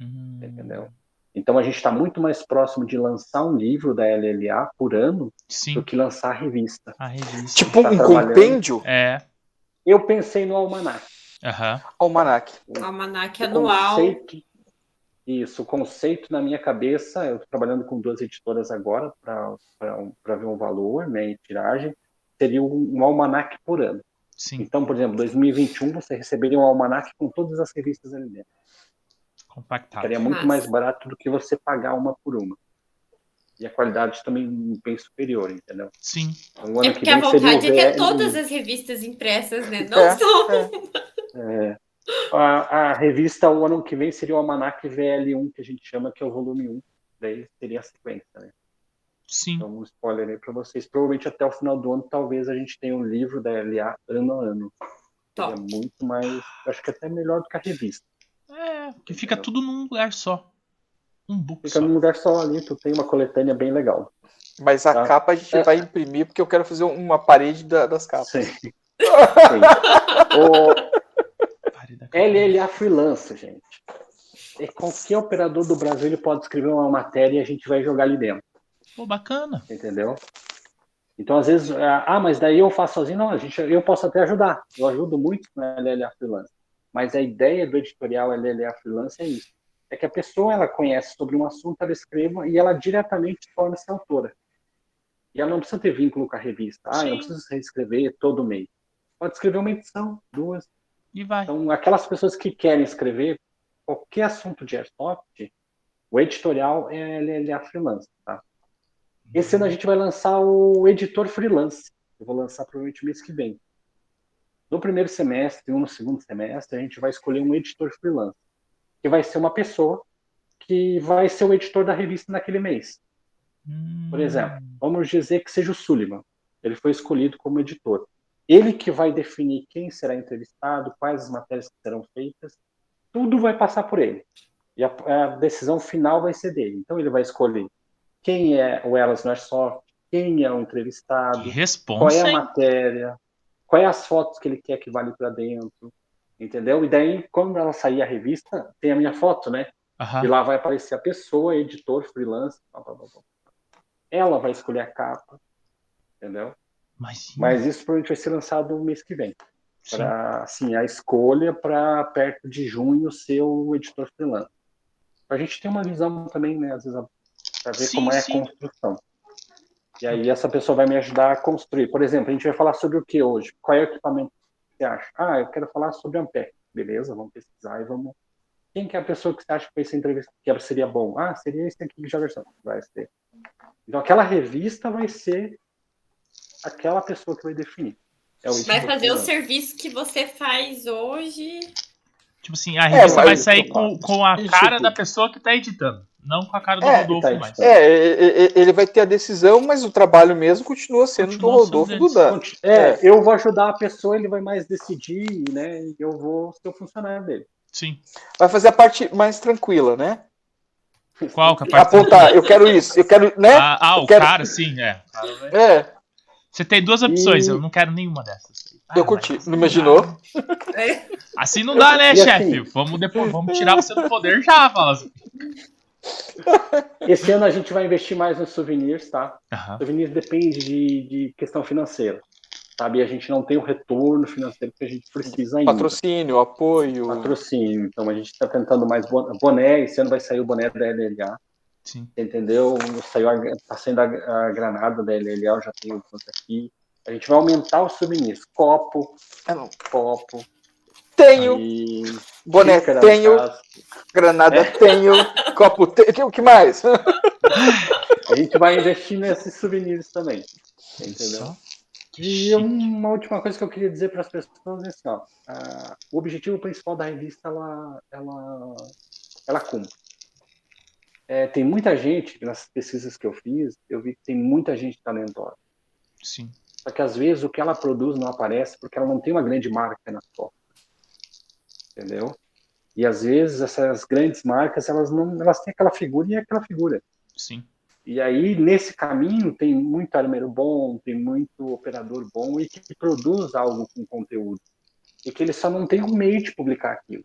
Hum. Entendeu? Então a gente está muito mais próximo de lançar um livro da LLA por ano Sim. do que lançar a revista. A revista. Tipo tá um compêndio? É. Eu pensei no almanac. Uhum. Almanac. O almanac anual. Conceito, isso, o conceito na minha cabeça, eu estou trabalhando com duas editoras agora para ver um valor né, em tiragem, seria um, um almanac por ano. Sim. Então, por exemplo, 2021 você receberia um almanac com todas as revistas ali dentro. Compactado. Seria muito mais barato do que você pagar uma por uma. E a qualidade também bem superior, entendeu? Sim. Então, é porque a vontade é ter todas as revistas impressas, né? Não é, só. É. é. A, a, revista, o ano que vem, seria o Almanac VL1, que a gente chama, que é o volume 1. Daí seria a sequência, né? Sim. Então, um spoiler aí para vocês. Provavelmente até o final do ano, talvez a gente tenha um livro da LA ano a ano. É muito mais. Acho que até melhor do que a revista. É, que fica tudo num lugar só. Um book Fica só. num lugar só ali, tu tem uma coletânea bem legal. Mas a tá? capa a gente é. vai imprimir porque eu quero fazer uma parede da, das capas. Sim. Sim. o LLA Freelance, gente. É qualquer operador do Brasil ele pode escrever uma matéria e a gente vai jogar ali dentro. Pô, bacana. Entendeu? Então, às vezes, ah, mas daí eu faço sozinho. Não, a gente, eu posso até ajudar. Eu ajudo muito no LLA Freelance. Mas a ideia do editorial LLA Freelance é isso. É que a pessoa, ela conhece sobre um assunto, ela escreva e ela diretamente torna-se autora. E ela não precisa ter vínculo com a revista. Ah, Sim. eu preciso reescrever todo mês. Pode escrever uma edição, duas. E vai. Então, aquelas pessoas que querem escrever qualquer assunto de airsoft, o editorial é LLA Freelance, tá? Esse ano a gente vai lançar o editor freelance. Eu vou lançar provavelmente mês que vem. No primeiro semestre e no segundo semestre, a gente vai escolher um editor freelance, que vai ser uma pessoa que vai ser o editor da revista naquele mês. Por hum. exemplo, vamos dizer que seja o Sullivan. Ele foi escolhido como editor. Ele que vai definir quem será entrevistado, quais as matérias que serão feitas, tudo vai passar por ele. E a, a decisão final vai ser dele. Então ele vai escolher quem é o Elas Airsoft, quem é o entrevistado, responsa, qual é a matéria, quais as fotos que ele quer que vá ali para dentro, entendeu? E daí, quando ela sair a revista, tem a minha foto, né? Uhum. E lá vai aparecer a pessoa, editor, freelance, blá, blá, blá, ela vai escolher a capa, entendeu? Mas, Mas isso provavelmente vai ser lançado no mês que vem. Para assim, a escolha para perto de junho ser o editor freelance. A gente tem uma visão também, né? Às vezes para ver sim, como é sim. a construção. E aí essa pessoa vai me ajudar a construir. Por exemplo, a gente vai falar sobre o que hoje? Qual é o equipamento que você acha? Ah, eu quero falar sobre Ampere. Beleza, vamos pesquisar e vamos. Quem que é a pessoa que você acha que vai ser entrevista que seria bom? Ah, seria esse aqui de Jefferson. Vai ser. Então aquela revista vai ser aquela pessoa que vai definir. É vai fazer o serviço que você faz hoje. Tipo assim, a revista é, vai sair com, com a cara da pessoa que está editando. Não com a cara do é, Rodolfo tá, mais. É, ele vai ter a decisão, mas o trabalho mesmo continua sendo continua do Rodolfo do Dan. É, é, eu vou ajudar a pessoa, ele vai mais decidir, né? E eu vou ser o funcionário dele. Sim. Vai fazer a parte mais tranquila, né? Qual que é a parte Apontar, eu quero isso, eu quero, né? Ah, ah o quero... cara, sim, é. É. Você tem duas opções, e... eu não quero nenhuma dessas. Ah, eu curti, não imaginou? Assim não dá, né, chefe? Assim... Vamos, depois, vamos tirar você do poder já, fala assim. Esse ano a gente vai investir mais nos souvenirs, tá? Uhum. Souvenirs depende de, de questão financeira. Sabe? A gente não tem o retorno financeiro que a gente precisa ainda. Patrocínio, apoio. Patrocínio. Então a gente está tentando mais boné. Esse ano vai sair o boné da LLA. Sim. Entendeu? Saiu a, tá saindo a, a, granada da eu já tenho quanto aqui. A gente vai aumentar os souvenirs. Copo, é, copo, tenho. Aí, boné tenho. Granada é. tenho. Copo tenho. O que mais? A gente vai investir nesses souvenirs também. Entendeu? E uma última coisa que eu queria dizer para as pessoas é assim, ó, a, o objetivo principal da revista, ela, ela, ela cumpre. É, tem muita gente, nas pesquisas que eu fiz, eu vi que tem muita gente talentosa. Sim. Só que às vezes o que ela produz não aparece porque ela não tem uma grande marca na foto entendeu? E às vezes essas grandes marcas, elas não, elas têm aquela figura e é aquela figura. Sim. E aí nesse caminho tem muito armeiro bom, tem muito operador bom e que produz algo com conteúdo. E que ele só não tem um meio de publicar aquilo.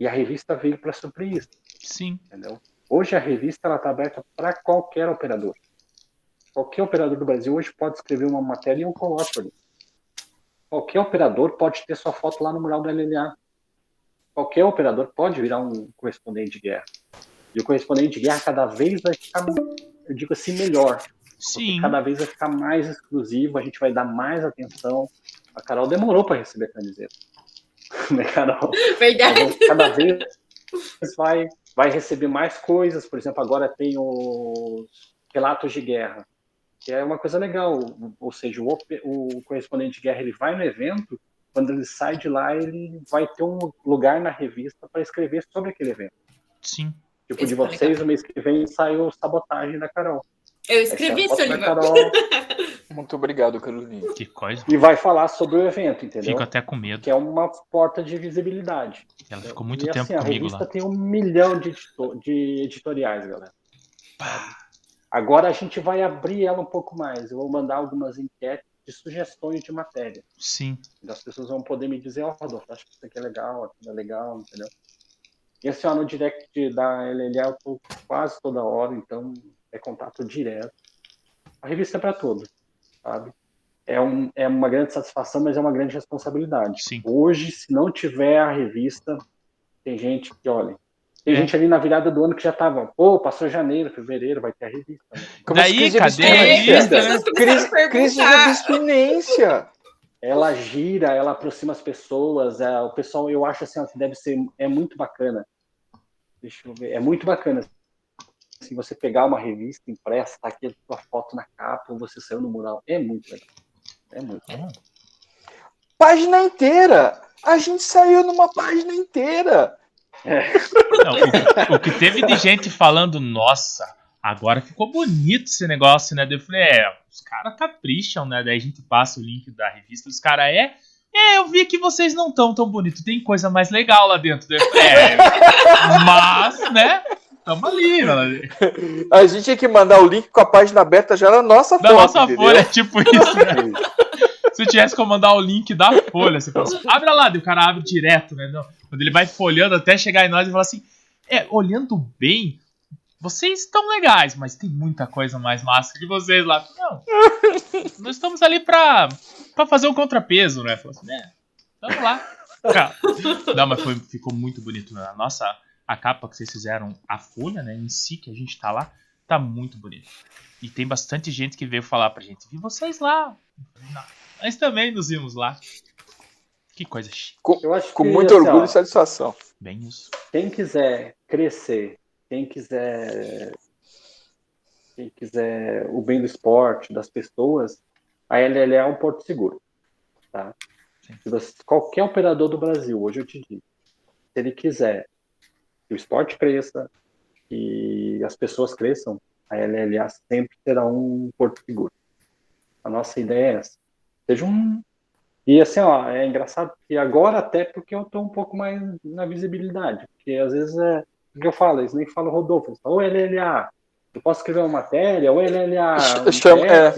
E a revista veio para suprir isso. Sim. Entendeu? Hoje a revista ela está aberta para qualquer operador. Qualquer operador do Brasil hoje pode escrever uma matéria e eu coloco ali. Qualquer operador pode ter sua foto lá no mural do LLA qualquer operador pode virar um correspondente de guerra. E o correspondente de guerra cada vez vai ficar, eu digo assim, melhor. Sim. Cada vez vai ficar mais exclusivo, a gente vai dar mais atenção. A Carol demorou para receber a camiseta. né, Carol? Verdade. Cada vez vai, vai receber mais coisas. Por exemplo, agora tem os relatos de guerra, que é uma coisa legal. Ou seja, o, o correspondente de guerra ele vai no evento, quando ele sai de lá, ele vai ter um lugar na revista para escrever sobre aquele evento. Sim. Tipo, de vocês, o mês que vem saiu Sabotagem da Carol. Eu escrevi isso, Carol... Muito obrigado, Carolina. Que coisa. E vai falar sobre o evento, entendeu? Fico até com medo. Que é uma porta de visibilidade. Ela ficou muito e, tempo assim, comigo a revista lá. tem um milhão de, editor... de editoriais, galera. Agora a gente vai abrir ela um pouco mais. Eu vou mandar algumas enquetes de sugestões de matéria. Sim. E as pessoas vão poder me dizer, ó, oh, Rodolfo, acho que isso aqui é legal, aquilo é legal, entendeu? E assim, ó, no direct da LLA eu tô quase toda hora, então é contato direto. A revista é para todos, sabe? É, um, é uma grande satisfação, mas é uma grande responsabilidade. Sim. Hoje, se não tiver a revista, tem gente que, olha, tem é. gente ali na virada do ano que já tava, pô, passou janeiro, fevereiro, vai ter a revista. Né? Daí, cadê a revista? Crise, crise de abstinência. Ela gira, ela aproxima as pessoas. É, o pessoal, eu acho assim, ó, que deve ser, é muito bacana. Deixa eu ver, é muito bacana se você pegar uma revista impressa, tá aqui a sua foto na capa, ou você saiu no mural. É muito legal. É muito legal. Página inteira! A gente saiu numa página inteira! É. Não, o, o, que teve de gente falando, nossa, agora ficou bonito esse negócio, né? Eu falei, é, os caras capricham, né? Daí a gente passa o link da revista, os caras é. É, eu vi que vocês não estão tão bonitos, tem coisa mais legal lá dentro. Eu falei, é, mas, né? Tamo ali, mano. A gente tinha que mandar o link com a página aberta já na nossa da nossa entendeu? folha, tipo isso, né? Se eu tivesse que mandar o link da folha, você fala assim, abre lá, e o cara abre direto, né? Quando ele vai folhando até chegar em nós e fala assim: É, olhando bem, vocês estão legais, mas tem muita coisa mais massa que vocês lá. Não. Nós estamos ali pra, pra fazer um contrapeso, né? Falou assim, é, vamos lá. Não, mas foi, ficou muito bonito. Né? Nossa a capa que vocês fizeram, a folha, né, em si, que a gente tá lá, tá muito bonito. E tem bastante gente que veio falar pra gente, vi vocês lá. Nós também nos vimos lá. Que coisa chique. Com, com muito assim, orgulho ó, e satisfação. Bem isso. Quem quiser crescer, quem quiser quem quiser o bem do esporte, das pessoas, a LL é um porto seguro. Tá? Você, qualquer operador do Brasil, hoje eu te digo, se ele quiser que o esporte cresça, que as pessoas cresçam, a LLA sempre será um porto seguro. A nossa ideia é essa. Seja um. E assim, ó, é engraçado que agora, até porque eu estou um pouco mais na visibilidade, porque às vezes é. O que eu falo? Eles nem falam Rodolfo, ou LLA, eu posso escrever uma matéria, ou LLA. Um Chama, é.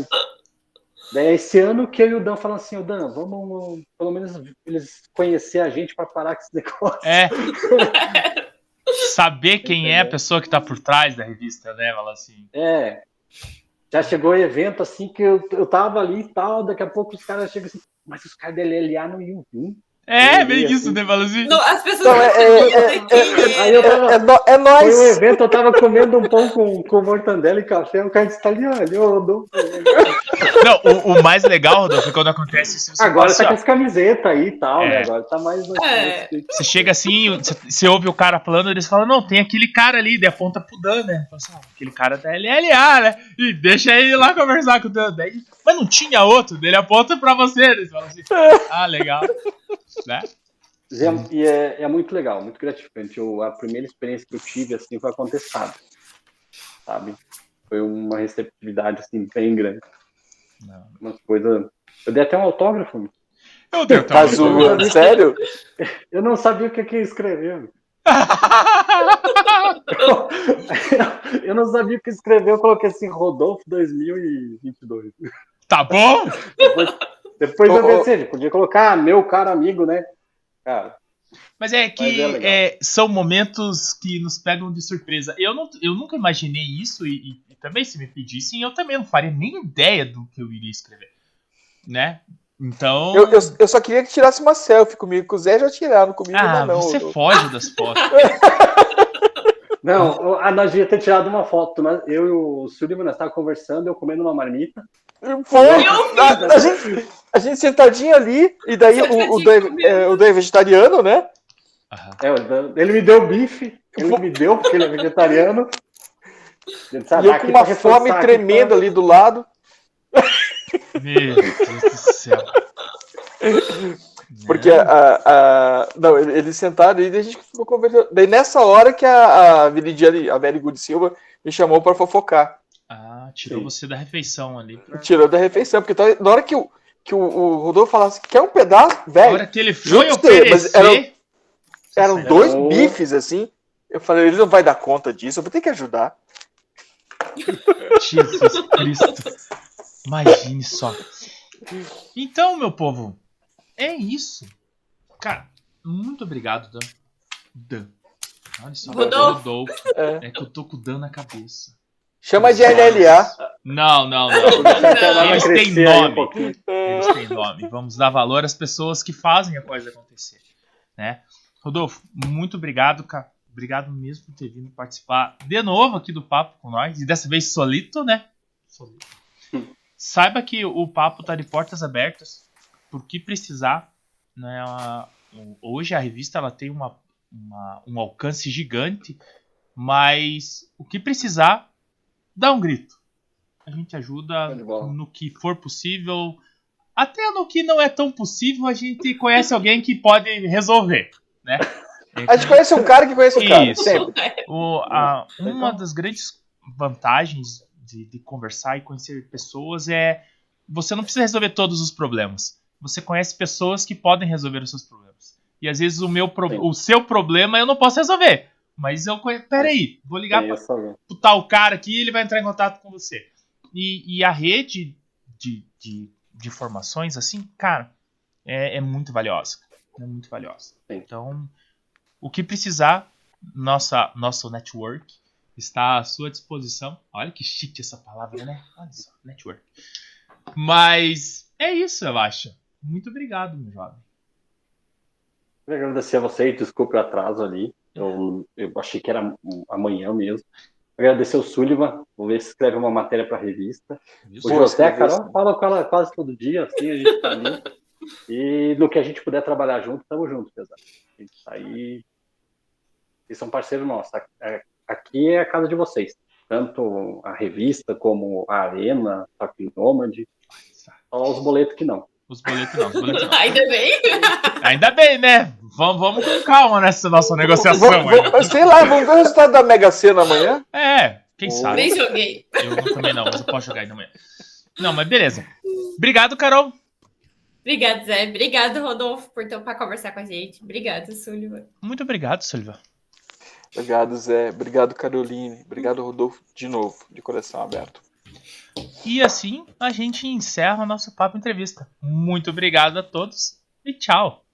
Daí esse ano que eu e o Dan falam assim, o Dan, vamos pelo menos eles conhecer a gente para parar com esse negócio. É. saber quem é a pessoa que tá por trás da revista, né? Fala assim. É. Já chegou evento assim que eu, eu tava ali e tal, daqui a pouco os caras chegam assim, mas os caras da LLA não iam vir. É, bem assim. isso, né? Assim. Não, as pessoas não, é, é, é, Aí eu tava, é, é, nóis. Foi um evento, eu tava comendo um pão com, com mortandela e café, o cara disse, tá ali, Rodolfo. Não, o, o, mais legal, Rodolfo, é quando acontece isso. Agora passa, tá com as camisetas aí e tal, né? Agora tá mais. É. Você chega assim, você, você, ouve o cara falando, eles falam, não, tem aquele cara ali, daí aponta pro Dan, né? Assim, ah, aquele cara da LLA, né? E deixa ele lá conversar com o Dan. Daí, mas não tinha outro, ele aponta pra você. Eles falam assim, ah, legal né? E é, é, muito legal, muito gratificante. Eu, a primeira experiência que eu tive assim foi acontecendo, sabe? Foi uma receptividade assim bem grande. Não. Uma coisa. Eu dei até um autógrafo. Eu dei até um autógrafo. Sério? Eu não sabia o que, que ia escrever. eu não sabia o que escrever, eu coloquei assim, Rodolfo 2022. Tá bom? Depois, depois oh, eu pensei, oh. podia colocar meu caro amigo, né? Cara. Mas é que mas é é, são momentos que nos pegam de surpresa. Eu, não, eu nunca imaginei isso, e, e, e, também se me pedissem, eu também não faria nem ideia do que eu iria escrever. Né? Então. Eu, eu, eu só queria que tirasse uma selfie comigo, que o Zé já tiraram comigo, ah, não. Você eu... foge das fotos. Não, a nós devia ter tirado uma foto. Né? Eu e o Sullivan estávamos conversando, eu comendo uma marmita. Foi! A, a, gente, a gente sentadinho ali, e daí o, o, Dave, é, o Dave é vegetariano, né? É, ele me deu bife, ele me deu, porque ele é vegetariano. E eu com uma fome tremenda ali do lado. Meu Deus do céu. Porque a, a, não, eles sentaram e a gente ficou conversando. Daí nessa hora que a, a Viridiane, a Mary Good Silva, me chamou para fofocar. Ah, tirou Sim. você da refeição ali. Pra... Tirou da refeição, porque então, na hora que o, que o, o Rodolfo falasse, quer um pedaço, velho. Na hora que ele foi oferecer... eram, eram dois bifes, assim. Eu falei, ele não vai dar conta disso, eu vou ter que ajudar. Jesus Cristo. Imagine só. Então, meu povo, é isso. Cara, muito obrigado, Dan. Dan. Olha só, Rodolfo. Rodolfo. É. é que eu tô com o Dan na cabeça. Chama de LLA. Não, não, não. Eles têm nome. Eles têm nome. Vamos dar valor às pessoas que fazem a coisa acontecer. Né? Rodolfo, muito obrigado, cara. Obrigado mesmo por ter vindo participar de novo aqui do Papo com nós. E dessa vez solito, né? Solito. Saiba que o papo tá de portas abertas. Por que precisar. Né? Hoje a revista ela tem uma, uma, um alcance gigante. Mas o que precisar, dá um grito. A gente ajuda no que for possível. Até no que não é tão possível, a gente conhece alguém que pode resolver, né? A gente conhece um cara que conhece um cara, Isso. O, a, uma das grandes vantagens de, de, conversar e conhecer pessoas é você não precisa resolver todos os problemas. Você conhece pessoas que podem resolver os seus problemas. E às vezes o meu pro, o seu problema eu não posso resolver. Mas eu conheço. Peraí, vou ligar para o tal cara aqui ele vai entrar em contato com você. E, e a rede de, de, de informações, assim, cara, é, é muito valiosa. É muito valiosa. Sim. Então, o que precisar, nossa, nosso network está à sua disposição. Olha que chique essa palavra, né? Olha só, network. Mas é isso, eu acho. Muito obrigado, meu jovem. Quero agradecer a você e desculpe o atraso ali. Eu, eu achei que era amanhã mesmo. Agradecer o Sullivan, vou ver se escreve uma matéria para a revista. O José, Carol, fala com ela quase todo dia, assim, a gente tá ali. E no que a gente puder trabalhar junto, estamos juntos, pesado. A gente tá aí. Eles são parceiros nossos. É, aqui é a casa de vocês. Tanto a revista como a Arena, Top Nomad. Só os boletos que não. Os boletos não, os boletos não. Ainda bem. Ainda bem, né? Vamos, vamos com calma nessa nossa negociação. Vamos, sei lá, vamos ver o resultado da Mega Sena amanhã? É, quem oh. sabe. Nem joguei. Eu também não, mas eu posso jogar ainda amanhã. Não, mas beleza. Obrigado, Carol. Obrigado, Zé. Obrigado, Rodolfo, por para conversar com a gente. Obrigado, Sullivan. Muito obrigado, Sullivan. Obrigado, Zé. Obrigado, Caroline. Obrigado, Rodolfo, de novo, de coração aberto. E assim a gente encerra o nosso papo entrevista. Muito obrigado a todos e tchau.